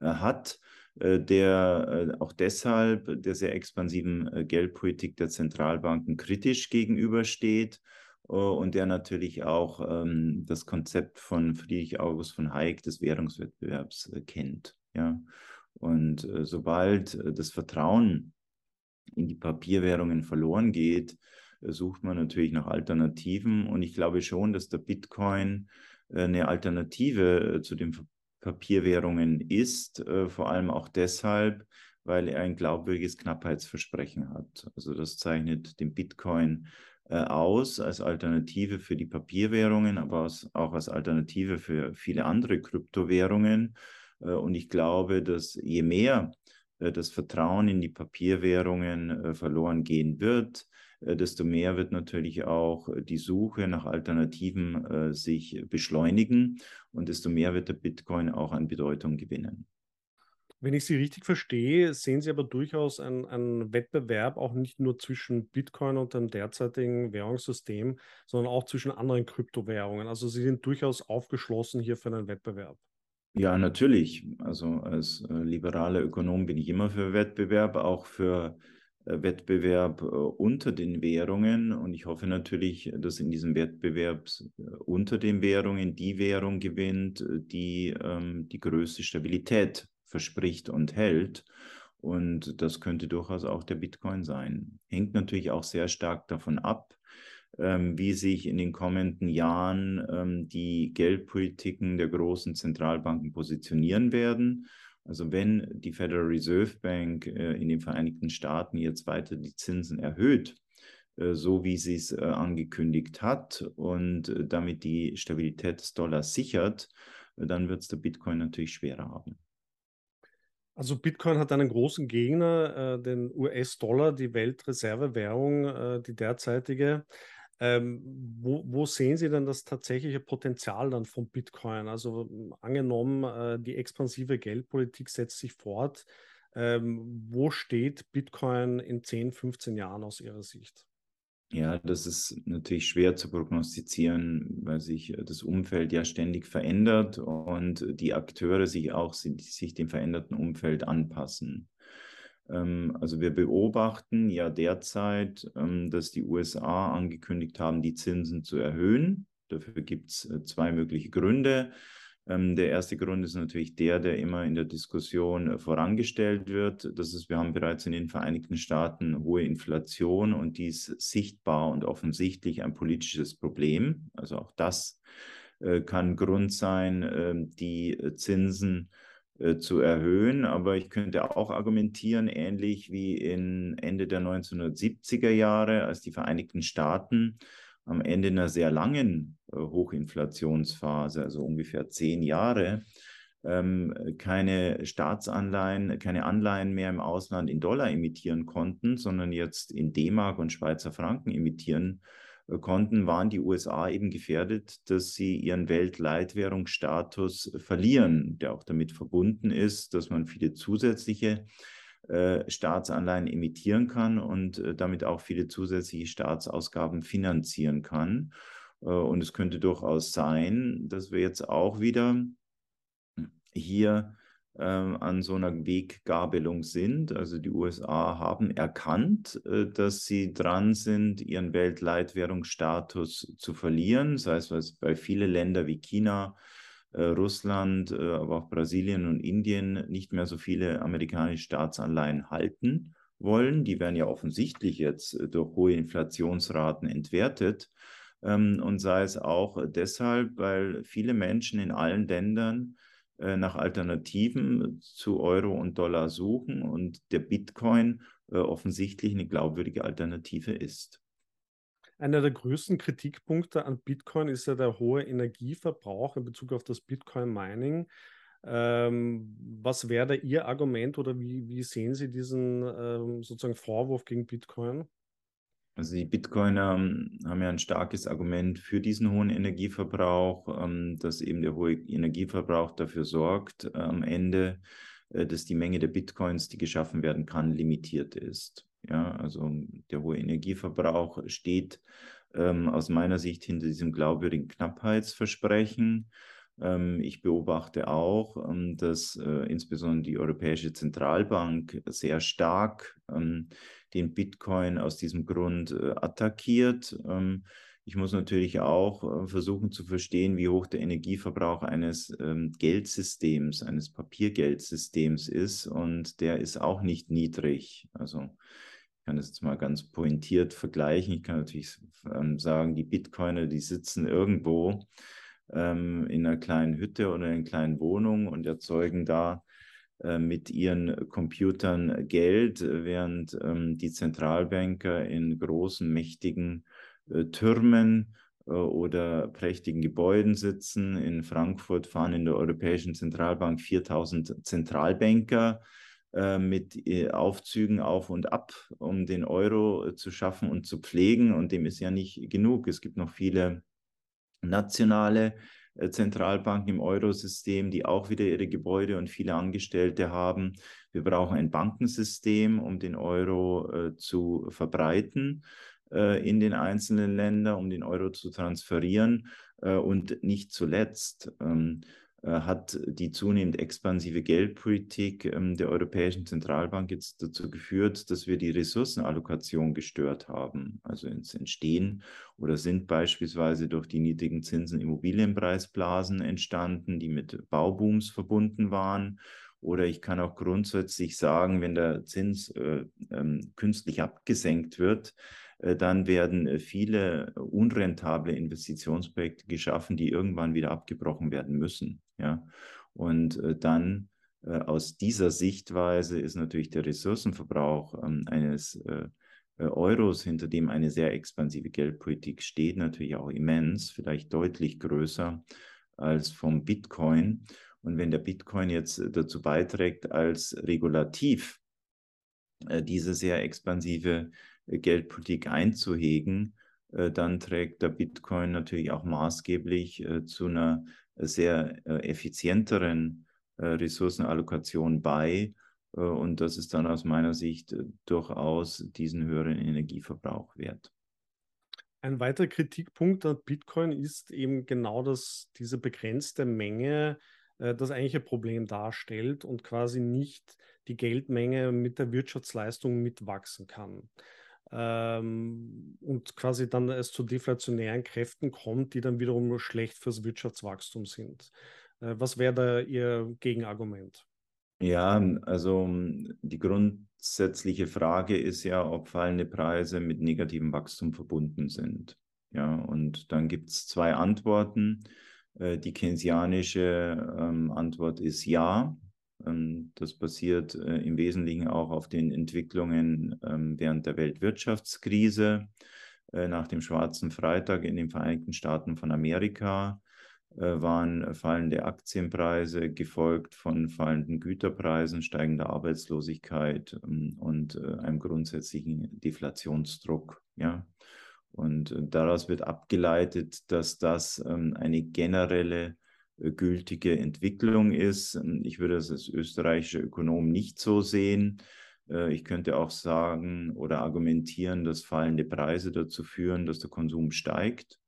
äh, hat, der äh, auch deshalb der sehr expansiven äh, Geldpolitik der Zentralbanken kritisch gegenübersteht und der natürlich auch ähm, das Konzept von Friedrich August von Hayek des Währungswettbewerbs kennt. Ja. Und äh, sobald äh, das Vertrauen in die Papierwährungen verloren geht, äh, sucht man natürlich nach Alternativen. Und ich glaube schon, dass der Bitcoin äh, eine Alternative äh, zu den Papierwährungen ist, äh, vor allem auch deshalb, weil er ein glaubwürdiges Knappheitsversprechen hat. Also das zeichnet den Bitcoin aus als Alternative für die Papierwährungen, aber auch als Alternative für viele andere Kryptowährungen. Äh, und ich glaube, dass je mehr äh, das Vertrauen in die Papierwährungen äh, verloren gehen wird, desto mehr wird natürlich auch die Suche nach Alternativen sich beschleunigen und desto mehr wird der Bitcoin auch an Bedeutung gewinnen. Wenn ich Sie richtig verstehe, sehen Sie aber durchaus einen, einen, Wettbewerb auch nicht nur zwischen Bitcoin und dem derzeitigen Währungssystem, sondern auch zwischen anderen Kryptowährungen. Also Sie sind durchaus aufgeschlossen hier für einen Wettbewerb. Ja, natürlich. Also als äh, liberaler Ökonom bin ich immer für Wettbewerb, auch für äh, Wettbewerb äh, unter den Währungen. Und ich hoffe natürlich, dass in diesem Wettbewerb äh, unter den Währungen die Währung gewinnt, äh, die ähm, die größte Stabilität verspricht und hält. Und das könnte durchaus auch der Bitcoin sein. Hängt natürlich auch sehr stark davon ab, ähm, wie sich in den kommenden Jahren ähm, die Geldpolitiken der großen Zentralbanken positionieren werden. Also wenn die Federal Reserve Bank äh, in den Vereinigten Staaten jetzt weiter die Zinsen erhöht, äh, so wie sie es äh, angekündigt hat und damit die Stabilität des Dollars sichert, dann wird es der Bitcoin natürlich schwerer haben. Also Bitcoin hat einen großen Gegner, den US-Dollar, die Weltreservewährung, äh, die derzeitige. Ähm, wo, wo, sehen Sie denn das tatsächliche Potenzial dann von Bitcoin? Also angenommen, äh, die expansive Geldpolitik setzt sich fort. Ähm, wo steht Bitcoin in 10, 15 Jahren aus Ihrer Sicht? Ja, das ist natürlich schwer zu prognostizieren, weil sich das Umfeld ja ständig verändert und die Akteure sich auch sich dem veränderten Umfeld anpassen. Ähm, also wir beobachten ja derzeit, ähm, dass die USA angekündigt haben, die Zinsen zu erhöhen. Dafür gibt es äh, zwei mögliche Gründe. Ähm, der erste Grund ist natürlich der, der immer in der Diskussion äh, vorangestellt wird. Das ist, wir haben bereits in den Vereinigten Staaten hohe Inflation und dies sichtbar und offensichtlich ein politisches Problem. Also auch das äh, kann Grund sein, die Zinsen äh, zu erhöhen. Aber ich könnte auch argumentieren, ähnlich wie in Ende der 1970er Jahre, als die Vereinigten Staaten am Ende einer sehr langen äh, Hochinflationsphase, also ungefähr zehn Jahre, ähm, keine Staatsanleihen, keine Anleihen mehr im Ausland in Dollar emittieren konnten, sondern jetzt in D-Mark und Schweizer Franken emittieren äh, konnten, waren die USA eben gefährdet, dass sie ihren Weltleitwährungsstatus verlieren, der auch damit verbunden ist, dass man viele zusätzliche äh, Staatsanleihen emittieren kann und äh, damit auch viele zusätzliche Staatsausgaben finanzieren kann. Äh, und es könnte durchaus sein, dass wir jetzt auch wieder hier äh, an so einer Weggabelung sind. Also die USA haben erkannt, äh, dass sie dran sind, ihren Weltleitwährungsstatus zu verlieren. Das heißt, bei vielen Ländern wie China, äh, Russland, äh, aber auch Brasilien und Indien nicht mehr so viele amerikanische Staatsanleihen halten wollen. Die werden ja offensichtlich jetzt durch hohe Inflationsraten entwertet. Ähm, und sei es auch deshalb, weil viele Menschen in allen Ländern nach Alternativen zu Euro und Dollar suchen und der Bitcoin äh, offensichtlich eine glaubwürdige Alternative ist. Einer der größten Kritikpunkte an Bitcoin ist ja der hohe Energieverbrauch in Bezug auf das Bitcoin-Mining. Ähm, was wäre da Ihr Argument oder wie, wie sehen Sie diesen ähm, sozusagen Vorwurf gegen Bitcoin? Also die Bitcoiner ähm, haben ja ein starkes Argument für diesen hohen Energieverbrauch, ähm, dass eben der hohe Energieverbrauch dafür sorgt, äh, am Ende, äh, dass die Menge der Bitcoins, die geschaffen werden kann, limitiert ist. Ja, also der hohe Energieverbrauch steht ähm, aus meiner Sicht hinter diesem glaubwürdigen Knappheitsversprechen. Ich beobachte auch, dass äh, insbesondere die Europäische Zentralbank sehr stark den Bitcoin aus diesem Grund äh, attackiert. Ähm, ich muss natürlich auch äh, versuchen zu verstehen, wie hoch der Energieverbrauch eines ähm, Geldsystems, eines Papiergeldsystems ist. Und der ist auch nicht niedrig. Also ich kann das jetzt mal ganz pointiert vergleichen. Ich kann natürlich ähm, sagen, die Bitcoiner, die sitzen irgendwo in einer kleinen Hütte oder in einer kleinen Wohnung und erzeugen da mit ihren Computern Geld, während ähm, die Zentralbanker in großen, mächtigen äh, Türmen äh, oder prächtigen Gebäuden sitzen. In Frankfurt fahren in der Europäischen Zentralbank 4000 Zentralbanker äh, mit Aufzügen auf und ab, um den Euro zu schaffen und zu pflegen. Und dem ist ja nicht genug. Es gibt noch viele nationale Zentralbanken im Eurosystem, die auch wieder ihre Gebäude und viele Angestellte haben. Wir brauchen ein Bankensystem, um den Euro äh, zu verbreiten. Äh, in den einzelnen Ländern, um den Euro zu transferieren. Äh, und nicht zuletzt ähm, äh, hat die zunehmend expansive Geldpolitik ähm, der Europäischen Zentralbank jetzt dazu geführt, dass wir die Ressourcenallokation gestört haben. Also ins Entstehen oder sind beispielsweise durch die niedrigen Zinsen Immobilienpreisblasen entstanden, die mit Baubooms verbunden waren. Oder ich kann auch grundsätzlich sagen, wenn der Zins äh, ähm, künstlich abgesenkt wird, äh, dann werden äh, viele unrentable Investitionsprojekte geschaffen, die irgendwann wieder abgebrochen werden müssen. Ja? Und äh, dann aus dieser Sichtweise ist natürlich der Ressourcenverbrauch ähm, eines Euros, hinter dem eine sehr expansive Geldpolitik steht, natürlich auch immens, vielleicht deutlich größer als vom Bitcoin. Und wenn der Bitcoin jetzt dazu beiträgt, als Regulativ diese sehr expansive Geldpolitik einzuhegen, äh, dann trägt der Bitcoin natürlich auch maßgeblich äh, zu einer sehr äh, effizienteren Ressourcenallokation bei. Und das ist dann aus meiner Sicht durchaus diesen höheren Energieverbrauch wert. Ein weiterer Kritikpunkt an Bitcoin ist eben genau, dass diese begrenzte Menge das eigentliche Problem darstellt und quasi nicht die Geldmenge mit der Wirtschaftsleistung mitwachsen kann ähm, und quasi dann es zu deflationären Kräften kommt, die dann wiederum schlecht fürs Wirtschaftswachstum sind. Äh, was wäre da Ihr Gegenargument? Ja, also die grundsätzliche Frage ist ja, ob fallende Preise mit negativem Wachstum verbunden sind. Ja, und dann gibt es zwei Antworten. Äh, die keynesianische ähm, Antwort ist ja. Ähm, das basiert äh, im Wesentlichen auch auf den Entwicklungen ähm, während der Weltwirtschaftskrise äh, nach dem Schwarzen Freitag in den Vereinigten Staaten von Amerika äh, waren fallende Aktienpreise gefolgt von fallenden Güterpreisen, steigender Arbeitslosigkeit ähm, und einem grundsätzlichen Deflationsdruck. Ja. Und daraus wird abgeleitet, dass das eine generelle gültige Entwicklung ist. Ähm, ich würde das als österreichischer Ökonom nicht so sehen. Äh, ich könnte auch sagen oder argumentieren, dass fallende Preise dazu führen, dass der Konsum steigt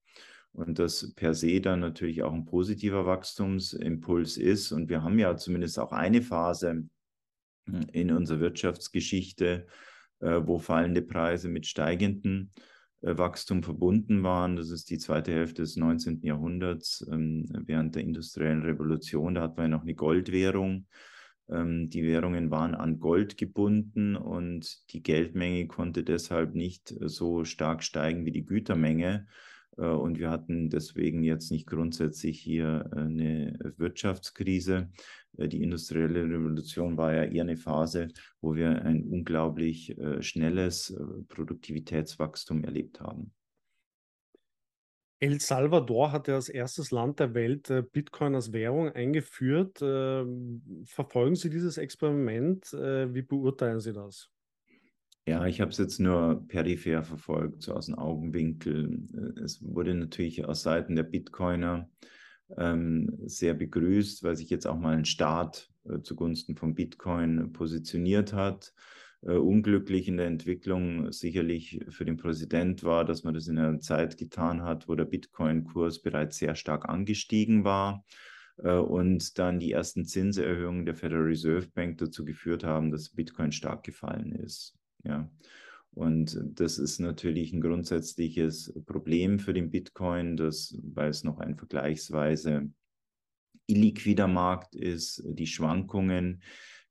und das per se dann natürlich auch ein positiver Wachstumsimpuls ist. Und wir haben ja zumindest auch eine Phase hm, in unserer Wirtschaftsgeschichte, äh, wo fallende Preise mit steigenden äh, Wachstum verbunden waren. Das ist die zweite Hälfte des 19. Jahrhunderts ähm, während der industriellen Revolution. Da hatten wir noch eine Goldwährung. Ähm, die Währungen waren an Gold gebunden und die Geldmenge konnte deshalb nicht so stark steigen wie die Gütermenge. Äh, und wir hatten deswegen jetzt nicht grundsätzlich hier äh, eine Wirtschaftskrise. Äh, die industrielle Revolution war ja eher eine Phase, wo wir ein unglaublich schnelles Produktivitätswachstum erlebt haben. El Salvador hat ja als erstes Land der Welt Bitcoin als Währung eingeführt. Ähm, verfolgen Sie dieses Experiment? Wie beurteilen Sie das? Ja, ich habe es jetzt nur peripher verfolgt, so aus dem Augenwinkel. Äh, es wurde natürlich aus Seiten der Bitcoiner ähm, sehr begrüßt, weil sich jetzt auch mal ein Staat äh, zugunsten von Bitcoin positioniert hat. Äh, unglücklich in der Entwicklung sicherlich für den Präsident war, dass man das in einer Zeit getan hat, wo der Bitcoin-Kurs bereits sehr stark angestiegen war äh, und dann die ersten Zinserhöhungen der Federal Reserve Bank dazu geführt haben, dass Bitcoin stark gefallen ist. Ja. Und das ist natürlich ein grundsätzliches Problem für den Bitcoin, dass, weil es noch ein vergleichsweise illiquider Markt ist, die Schwankungen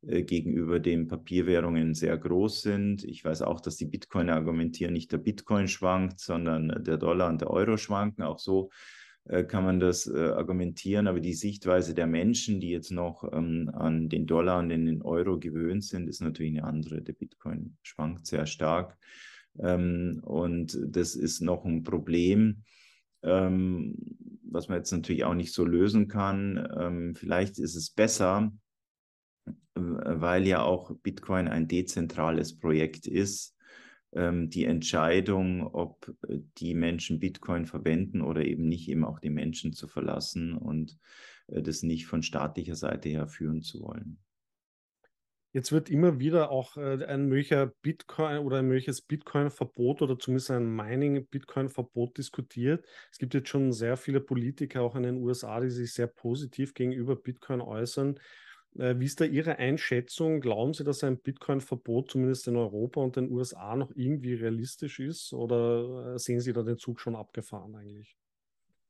äh, gegenüber den Papierwährungen sehr groß sind. Ich weiß auch, dass die Bitcoiner argumentieren, nicht der Bitcoin schwankt, sondern der Dollar und der Euro schwanken. Auch so kann man das äh, argumentieren. Aber die Sichtweise der Menschen, die jetzt noch ähm, an den Dollar und den Euro gewöhnt sind, ist natürlich eine andere. Der Bitcoin schwankt sehr stark. Ähm, und das ist noch ein Problem, ähm, was man jetzt natürlich auch nicht so lösen kann. Vielleicht ist es besser, weil ja auch Bitcoin ein dezentrales Projekt ist, die Entscheidung, ob äh, die Menschen Bitcoin verwenden oder eben nicht, eben auch die Menschen zu verlassen und äh, das nicht von staatlicher Seite her führen zu wollen. Jetzt wird immer wieder auch äh, ein möglicher Bitcoin oder ein mögliches Bitcoin-Verbot oder zumindest ein Mining-Bitcoin-Verbot diskutiert. Es gibt jetzt schon sehr viele Politiker auch in den USA, die sich sehr positiv gegenüber Bitcoin äußern. Äh, wie ist da Ihre Einschätzung? Glauben Sie, dass ein Bitcoin-Verbot zumindest in Europa und den USA noch irgendwie realistisch ist oder äh, sehen Sie da den Zug schon abgefahren eigentlich?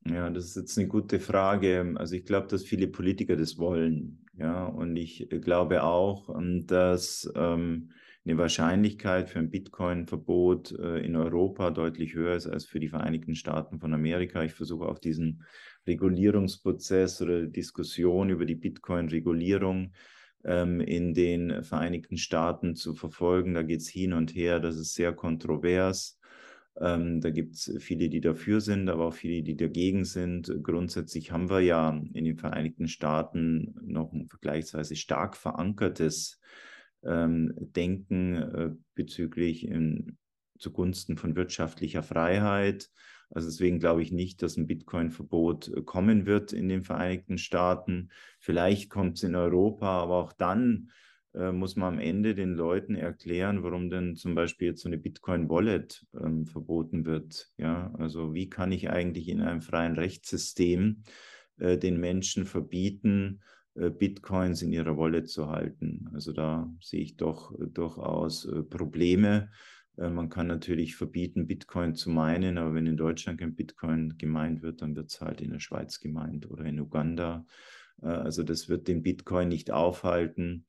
Ja, das ist jetzt eine gute Frage. Also ich glaube, dass viele Politiker das wollen. Ja, und ich glaube auch, ähm, dass ähm, eine Wahrscheinlichkeit für ein Bitcoin-Verbot äh, in Europa deutlich höher ist als für die Vereinigten Staaten von Amerika. Ich versuche auch diesen Regulierungsprozess oder Diskussion über die Bitcoin-Regulierung ähm, in den Vereinigten Staaten zu verfolgen. Da geht es hin und her, das ist sehr kontrovers. Ähm, da gibt es viele, die dafür sind, aber auch viele, die dagegen sind. Grundsätzlich haben wir ja in den Vereinigten Staaten noch ein vergleichsweise stark verankertes ähm, Denken äh, bezüglich in, zugunsten von wirtschaftlicher Freiheit. Also deswegen glaube ich nicht, dass ein Bitcoin-Verbot äh, kommen wird in den Vereinigten Staaten. Vielleicht kommt es in Europa, aber auch dann äh, muss man am Ende den Leuten erklären, warum denn zum Beispiel jetzt so eine Bitcoin-Wallet ähm, verboten wird. Ja, also wie kann ich eigentlich in einem freien Rechtssystem äh, den Menschen verbieten, äh, Bitcoins in ihrer Wallet zu halten. Also da sehe ich doch äh, durchaus Probleme. Man kann natürlich verbieten, Bitcoin zu meinen, aber wenn in Deutschland kein Bitcoin gemeint wird, dann wird es halt in der Schweiz gemeint oder in Uganda. Also das wird den Bitcoin nicht aufhalten.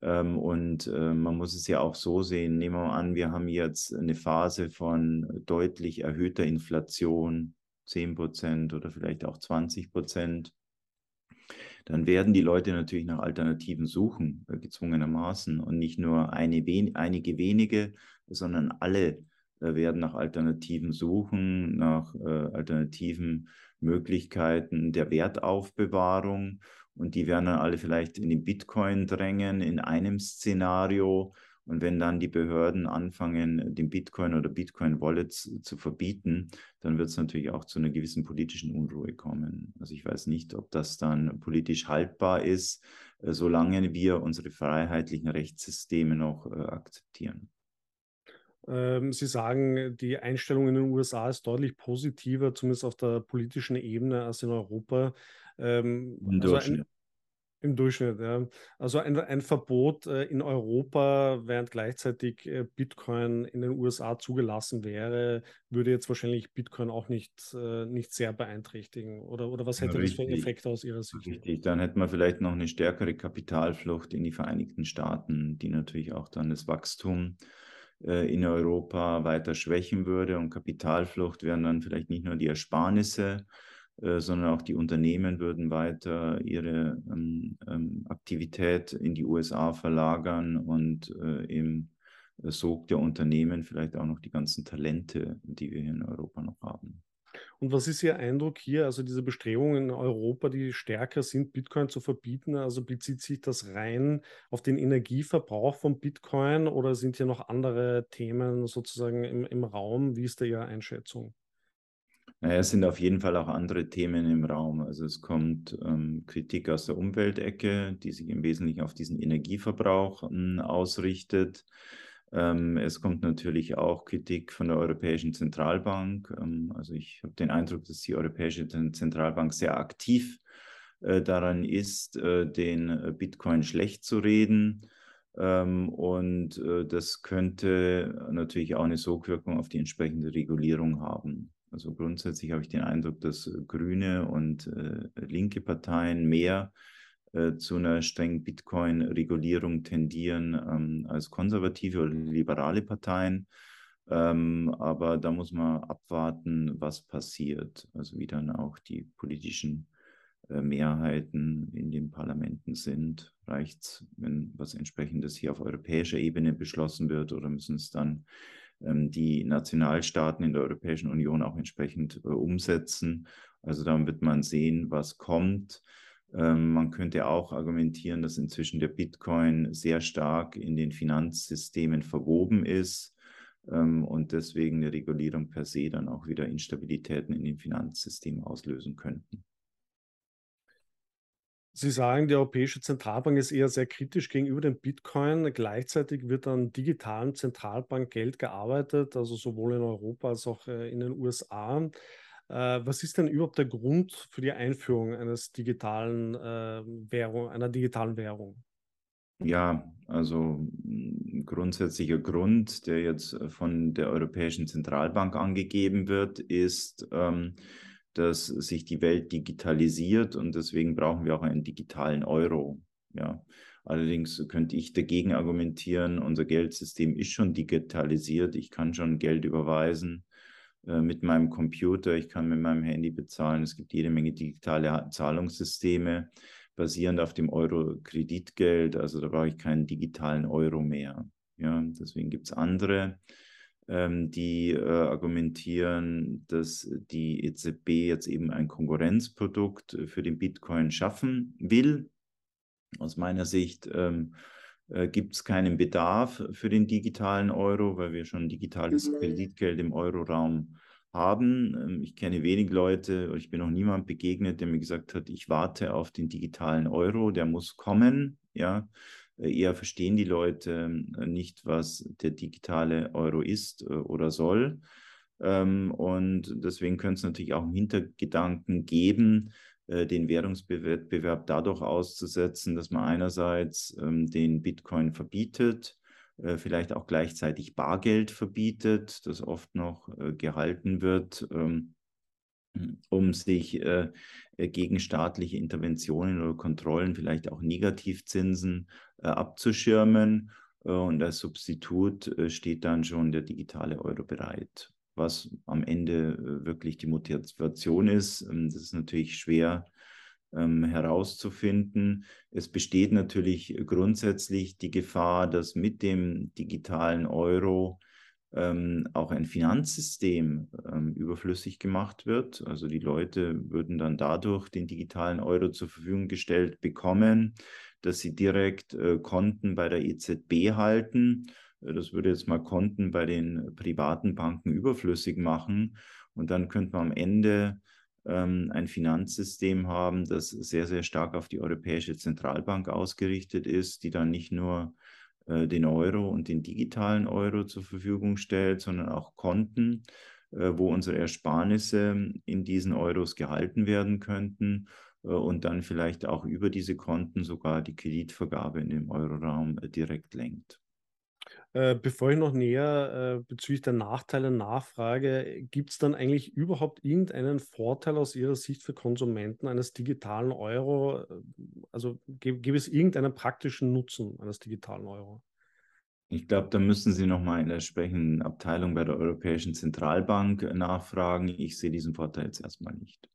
Ähm, und man muss es ja auch so sehen. Nehmen wir mal an, wir haben jetzt eine Phase von deutlich erhöhter Inflation, 10 Prozent oder vielleicht auch 20 Prozent dann werden die Leute natürlich nach Alternativen suchen, äh, gezwungenermaßen. Und nicht nur eine, einige wenige, sondern alle äh, werden nach Alternativen suchen, nach äh, alternativen Möglichkeiten der Wertaufbewahrung. Und die werden dann alle vielleicht in den Bitcoin drängen, in einem Szenario. Und wenn dann die Behörden anfangen, den Bitcoin oder Bitcoin-Wallets zu verbieten, dann wird es natürlich auch zu einer gewissen politischen Unruhe kommen. Also ich weiß nicht, ob das dann politisch haltbar ist, äh, solange wir unsere freiheitlichen Rechtssysteme noch äh, akzeptieren. Ähm, Sie sagen, die Einstellung in den USA ist deutlich positiver, zumindest auf der politischen Ebene, als in Europa. Ähm, also ein, im Durchschnitt, ja. Also ein, ein Verbot äh, in Europa, während gleichzeitig äh, Bitcoin in den USA zugelassen wäre, würde jetzt wahrscheinlich Bitcoin auch nicht, äh, nicht sehr beeinträchtigen. Oder, oder was hätte ja, das für einen Effekt aus Ihrer Sicht? Richtig, dann hätten wir vielleicht noch eine stärkere Kapitalflucht in die Vereinigten Staaten, die natürlich auch dann das Wachstum in Europa weiter schwächen würde. Und Kapitalflucht wären dann vielleicht nicht nur die Ersparnisse, sondern auch die Unternehmen würden weiter ihre ähm, ähm, Aktivität in die USA verlagern und äh, im Sog der Unternehmen vielleicht auch noch die ganzen Talente, die wir hier in Europa noch haben. Und was ist Ihr Eindruck hier? Also diese Bestrebungen in Europa, die stärker sind, Bitcoin zu verbieten, also bezieht sich das rein auf den Energieverbrauch von Bitcoin oder sind hier noch andere Themen sozusagen im, im Raum? Wie ist da Ihre Einschätzung? Naja, es sind auf jeden Fall auch andere Themen im Raum. Also es kommt ähm, Kritik aus der Umweltecke, die sich im Wesentlichen auf diesen Energieverbrauch ähm, ausrichtet. Ähm, es kommt natürlich auch Kritik von der Europäischen Zentralbank. Ähm, also ich habe den Eindruck, dass die Europäische Zentralbank sehr aktiv äh, daran ist, äh, den äh, Bitcoin schlecht zu reden. Ähm, und äh, das könnte natürlich auch eine Sogwirkung auf die entsprechende Regulierung haben. Also grundsätzlich habe ich den Eindruck, dass äh, grüne und äh, linke Parteien mehr äh, zu einer strengen Bitcoin-Regulierung tendieren ähm, als konservative oder liberale Parteien. Ähm, aber da muss man abwarten, was passiert. Also wie dann auch die politischen äh, Mehrheiten in den Parlamenten sind. Reicht es, wenn was entsprechendes hier auf europäischer Ebene beschlossen wird oder müssen es dann die Nationalstaaten in der Europäischen Union auch entsprechend äh, umsetzen. Also dann wird man sehen, was kommt. Ähm, man könnte auch argumentieren, dass inzwischen der Bitcoin sehr stark in den Finanzsystemen verwoben ist ähm, und deswegen eine Regulierung per se dann auch wieder Instabilitäten in den Finanzsystemen auslösen könnten. Sie sagen, die Europäische Zentralbank ist eher sehr kritisch gegenüber dem Bitcoin. Gleichzeitig wird an digitalem Zentralbankgeld gearbeitet, also sowohl in Europa als auch äh, in den USA. Äh, was ist denn überhaupt der Grund für die Einführung eines digitalen äh, Währung, einer digitalen Währung? Ja, also ein grundsätzlicher Grund, der jetzt von der Europäischen Zentralbank angegeben wird, ist, ähm, dass sich die Welt digitalisiert und deswegen brauchen wir auch einen digitalen Euro. Ja. Allerdings könnte ich dagegen argumentieren, unser Geldsystem ist schon digitalisiert. Ich kann schon Geld überweisen äh, mit meinem Computer, ich kann mit meinem Handy bezahlen. Es gibt jede Menge digitale Zahlungssysteme basierend auf dem Euro-Kreditgeld. Also da brauche ich keinen digitalen Euro mehr. Ja, deswegen gibt es andere die äh, argumentieren, dass die EZB jetzt eben ein Konkurrenzprodukt für den Bitcoin schaffen will. Aus meiner Sicht ähm, äh, gibt es keinen Bedarf für den digitalen Euro, weil wir schon digitales mhm. Kreditgeld im Euroraum haben. Ähm, ich kenne wenig Leute, ich bin noch niemand begegnet, der mir gesagt hat, ich warte auf den digitalen Euro, der muss kommen. Ja, äh, eher verstehen die Leute äh, nicht, was der digitale Euro ist äh, oder soll. Ähm, und deswegen könnte es natürlich auch einen Hintergedanken geben, den Währungswettbewerb dadurch auszusetzen, dass man einerseits ähm, den Bitcoin verbietet, vielleicht auch gleichzeitig Bargeld verbietet, das oft noch gehalten wird ähm, um sich äh, gegen staatliche Interventionen oder Kontrollen, vielleicht auch Negativzinsen äh, abzuschirmen. Äh, und als Substitut äh, steht dann schon der digitale Euro bereit. Was am Ende äh, wirklich die Motivation ist, ähm, das ist natürlich schwer ähm, herauszufinden. Es besteht natürlich grundsätzlich die Gefahr, dass mit dem digitalen Euro ähm, auch ein Finanzsystem ähm, überflüssig gemacht wird. Also die Leute würden dann dadurch den digitalen Euro zur Verfügung gestellt bekommen, dass sie direkt äh, Konten bei der EZB halten. Äh, das würde jetzt mal Konten bei den privaten Banken überflüssig machen. Und dann könnte man am Ende ähm, ein Finanzsystem haben, das sehr, sehr stark auf die Europäische Zentralbank ausgerichtet ist, die dann nicht nur den Euro und den digitalen Euro zur Verfügung stellt, sondern auch Konten, äh, wo unsere Ersparnisse in diesen Euros gehalten werden könnten äh, und dann vielleicht auch über diese Konten sogar die Kreditvergabe in dem Euroraum direkt lenkt. Äh, bevor ich noch näher äh, bezüglich der Nachteile nachfrage, gibt es dann eigentlich überhaupt irgendeinen Vorteil aus Ihrer Sicht für Konsumenten eines digitalen Euro? Also gäbe es irgendeinen praktischen Nutzen eines digitalen Euro? Ich glaube, da müssen Sie nochmal in der entsprechenden Abteilung bei der Europäischen Zentralbank nachfragen. Ich sehe diesen Vorteil jetzt erstmal nicht.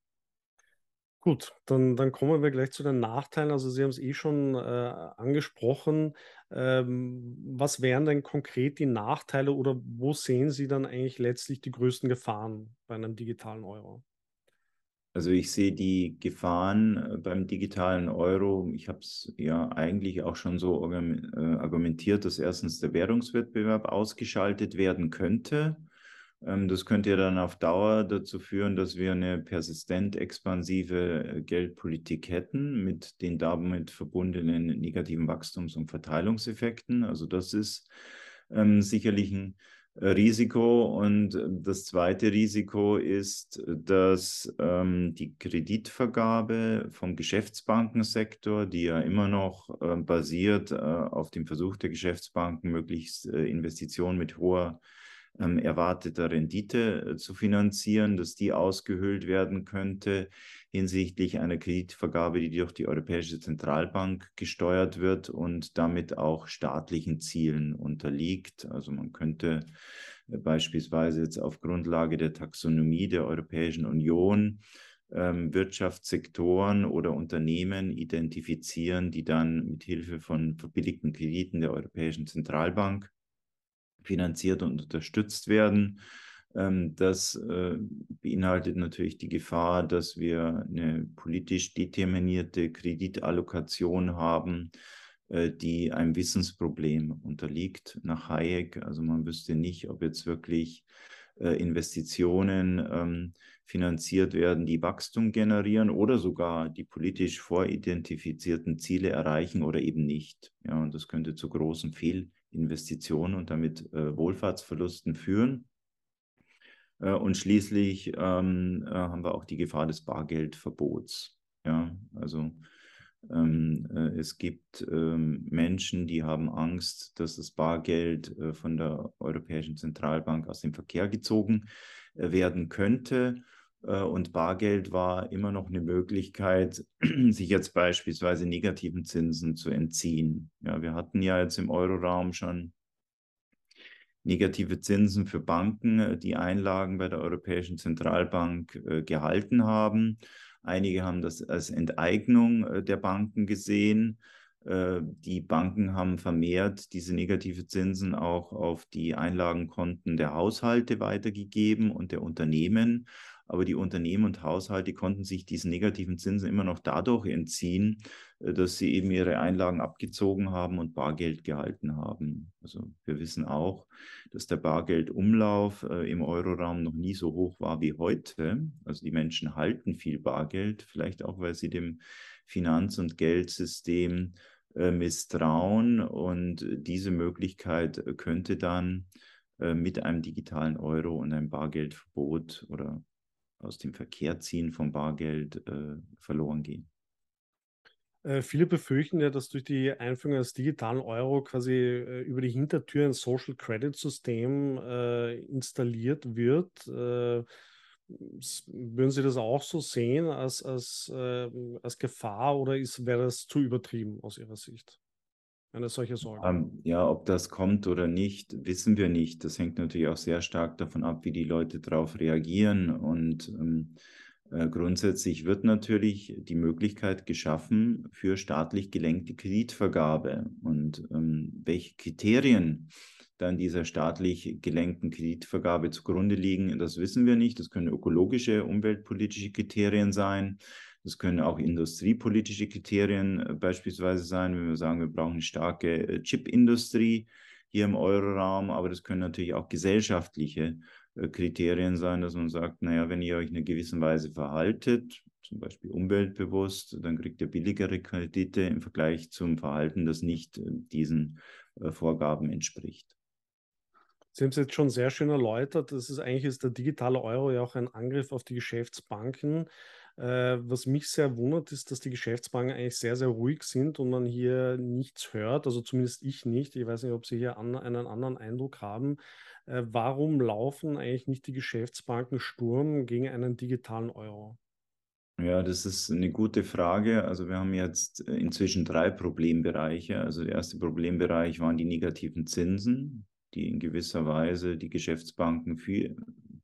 Gut, dann, dann kommen wir gleich zu den Nachteilen. Also Sie haben es eh schon äh, angesprochen. Ähm, was wären denn konkret die Nachteile oder wo sehen Sie dann eigentlich letztlich die größten Gefahren bei einem digitalen Euro? Also ich sehe die Gefahren äh, beim digitalen Euro. Ich habe es ja eigentlich auch schon so äh, argumentiert, dass erstens der Währungswettbewerb ausgeschaltet werden könnte das könnte ja dann auf Dauer dazu führen, dass wir eine persistent expansive äh, Geldpolitik hätten mit den damit verbundenen negativen Wachstums- und Verteilungseffekten. Also das ist ähm, sicherlich ein äh, Risiko. Und äh, das zweite Risiko ist, dass ähm, die Kreditvergabe vom Geschäftsbankensektor, die ja immer noch äh, basiert äh, auf dem Versuch der Geschäftsbanken, möglichst äh, Investitionen mit hoher ähm, erwarteter Rendite äh, zu finanzieren, dass die ausgehöhlt werden könnte hinsichtlich einer Kreditvergabe, die durch die Europäische Zentralbank gesteuert wird und damit auch staatlichen Zielen unterliegt. Also man könnte äh, beispielsweise jetzt auf Grundlage der Taxonomie der Europäischen Union ähm, Wirtschaftssektoren oder Unternehmen identifizieren, die dann mit Hilfe von verbilligten Krediten der Europäischen Zentralbank finanziert und unterstützt werden. Ähm, das äh, beinhaltet natürlich die Gefahr, dass wir eine politisch determinierte Kreditallokation haben, äh, die einem Wissensproblem unterliegt nach Hayek. Also man wüsste nicht, ob jetzt wirklich äh, Investitionen ähm, finanziert werden, die Wachstum generieren oder sogar die politisch voridentifizierten Ziele erreichen oder eben nicht. Ja, und das könnte zu großen Fehl Investitionen und damit äh, Wohlfahrtsverlusten führen. Äh, und schließlich ähm, äh, haben wir auch die Gefahr des Bargeldverbots. Ja, also ähm, äh, es gibt ähm, Menschen, die haben Angst, dass das Bargeld äh, von der Europäischen Zentralbank aus dem Verkehr gezogen äh, werden könnte. Und Bargeld war immer noch eine Möglichkeit, sich jetzt beispielsweise negativen Zinsen zu entziehen. Ja, wir hatten ja jetzt im Euroraum schon negative Zinsen für Banken, äh, die Einlagen bei der Europäischen Zentralbank äh, gehalten haben. Einige haben das als Enteignung der Banken gesehen. Die Banken haben vermehrt diese negative Zinsen auch auf die Einlagenkonten der Haushalte weitergegeben und der Unternehmen aber die Unternehmen und Haushalte konnten sich diesen negativen Zinsen immer noch dadurch entziehen, äh, dass sie eben ihre Einlagen abgezogen haben und Bargeld gehalten haben. Also wir wissen auch, dass der Bargeldumlauf äh, im Euroraum noch nie so hoch war wie heute. Also die Menschen halten viel Bargeld, vielleicht auch, weil sie dem Finanz- und Geldsystem äh, misstrauen. Und diese Möglichkeit könnte dann mit einem digitalen Euro und einem Bargeldverbot oder aus dem Verkehr ziehen vom Bargeld äh, verloren gehen. Äh, viele befürchten ja, dass durch die Einführung des digitalen Euro quasi äh, über die Hintertür ein Social Credit System äh, installiert wird. Äh, würden Sie das auch so sehen als, als, ähm, als Gefahr oder wäre das zu übertrieben aus Ihrer Sicht? Eine solche Sorge. Ähm, ja, ob das kommt oder nicht, wissen wir nicht. Das hängt natürlich auch sehr stark davon ab, wie die Leute darauf reagieren. Und ähm, äh, grundsätzlich wird natürlich die Möglichkeit geschaffen für staatlich gelenkte Kreditvergabe. Und ähm, welche Kriterien dann dieser staatlich gelenkten Kreditvergabe zugrunde liegen, das wissen wir nicht. Das können ökologische, umweltpolitische Kriterien sein. Das können auch industriepolitische Kriterien äh, beispielsweise sein, wenn wir sagen, wir brauchen eine starke äh, Chipindustrie hier im Euroraum, aber das können natürlich auch gesellschaftliche äh, Kriterien sein, dass man sagt, naja, wenn ihr euch in einer gewissen Weise verhaltet, zum Beispiel umweltbewusst, dann kriegt ihr billigere Kredite im Vergleich zum Verhalten, das nicht diesen Vorgaben entspricht. Sie haben es jetzt schon sehr schön erläutert. Das ist eigentlich ist der digitale Euro ja auch ein Angriff auf die Geschäftsbanken. Äh, was mich sehr wundert, ist, dass die Geschäftsbanken eigentlich sehr, sehr ruhig sind und man hier nichts hört. Also zumindest ich nicht. Ich weiß nicht, ob Sie hier an, einen anderen Eindruck haben. Äh, warum laufen eigentlich nicht die Geschäftsbanken Sturm gegen einen digitalen Euro? Ja, das ist eine gute Frage. Also wir haben jetzt äh, inzwischen drei Problembereiche. Also der erste Problembereich waren die negativen Zinsen, die in gewisser Weise die Geschäftsbanken für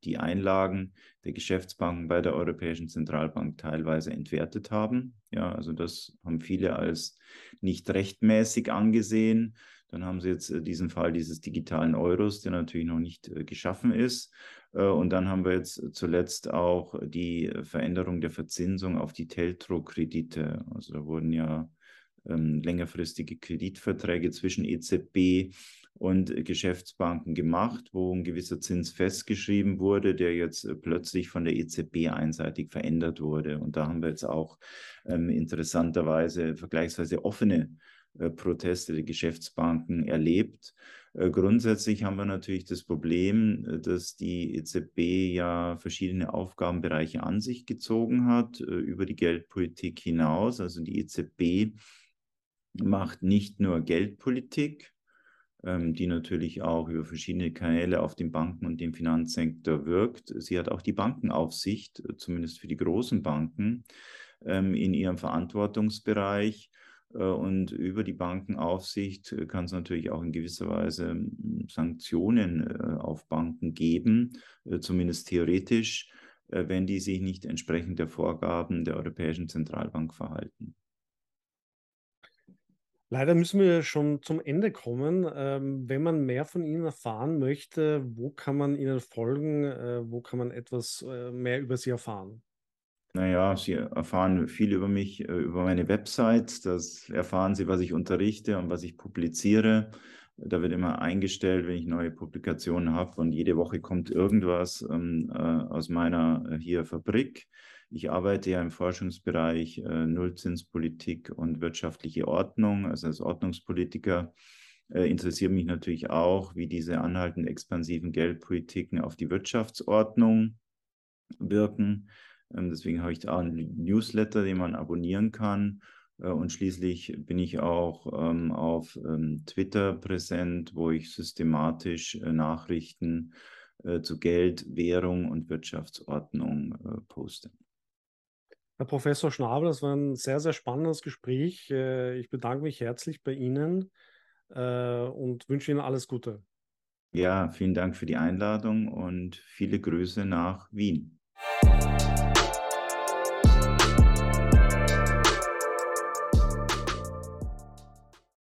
die Einlagen der Geschäftsbanken bei der Europäischen Zentralbank teilweise entwertet haben. Ja, also das haben viele als nicht rechtmäßig angesehen. Dann haben sie jetzt äh, diesen Fall dieses digitalen Euros, der natürlich noch nicht äh, geschaffen ist. Äh, und dann haben wir jetzt zuletzt auch die Veränderung der Verzinsung auf die Teltro-Kredite. Also da wurden ja ähm, längerfristige Kreditverträge zwischen EZB und Geschäftsbanken gemacht, wo ein gewisser Zins festgeschrieben wurde, der jetzt äh, plötzlich von der EZB einseitig verändert wurde. Und da haben wir jetzt auch ähm, interessanterweise vergleichsweise offene äh, Proteste der Geschäftsbanken erlebt. Äh, grundsätzlich haben wir natürlich das Problem, äh, dass die EZB ja verschiedene Aufgabenbereiche an sich gezogen hat, über die Geldpolitik hinaus. Also die EZB macht nicht nur Geldpolitik, die natürlich auch über verschiedene Kanäle auf den Banken und den Finanzsektor wirkt. Sie hat auch die Bankenaufsicht, zumindest für die großen Banken, ähm, in ihrem Verantwortungsbereich. Äh, und über die Bankenaufsicht äh, kann es natürlich auch in gewisser Weise hm, Sanktionen äh, auf Banken geben, zumindest theoretisch, wenn die sich nicht entsprechend der Vorgaben der Europäischen Zentralbank verhalten. Leider müssen wir schon zum Ende kommen. Ähm, wenn man mehr von Ihnen erfahren möchte, wo kann man Ihnen folgen? wo kann man etwas mehr über Sie erfahren? Naja, Sie erfahren viel über mich, äh, über meine Website. Das erfahren Sie, was ich unterrichte und was ich publiziere. Da wird immer eingestellt, wenn ich neue Publikationen habe und jede Woche kommt irgendwas ähm, äh, aus meiner äh, hier Fabrik. Ich arbeite ja im Forschungsbereich äh, Nullzinspolitik und wirtschaftliche Ordnung, also als Ordnungspolitiker äh, interessiert mich natürlich auch, wie diese anhaltend expansiven Geldpolitiken auf die Wirtschaftsordnung wirken. Ähm, deswegen habe ich da einen Newsletter, den man abonnieren kann. Äh, und schließlich bin ich auch ähm, auf ähm, Twitter präsent, wo ich systematisch äh, Nachrichten äh, zu Geld, Währung und Wirtschaftsordnung äh, poste. Herr Professor Schnabel, das war ein sehr, sehr spannendes Gespräch. Äh, ich bedanke mich herzlich bei Ihnen äh, und wünsche Ihnen alles Gute. Ja, vielen Dank für die Einladung und viele Grüße nach Wien.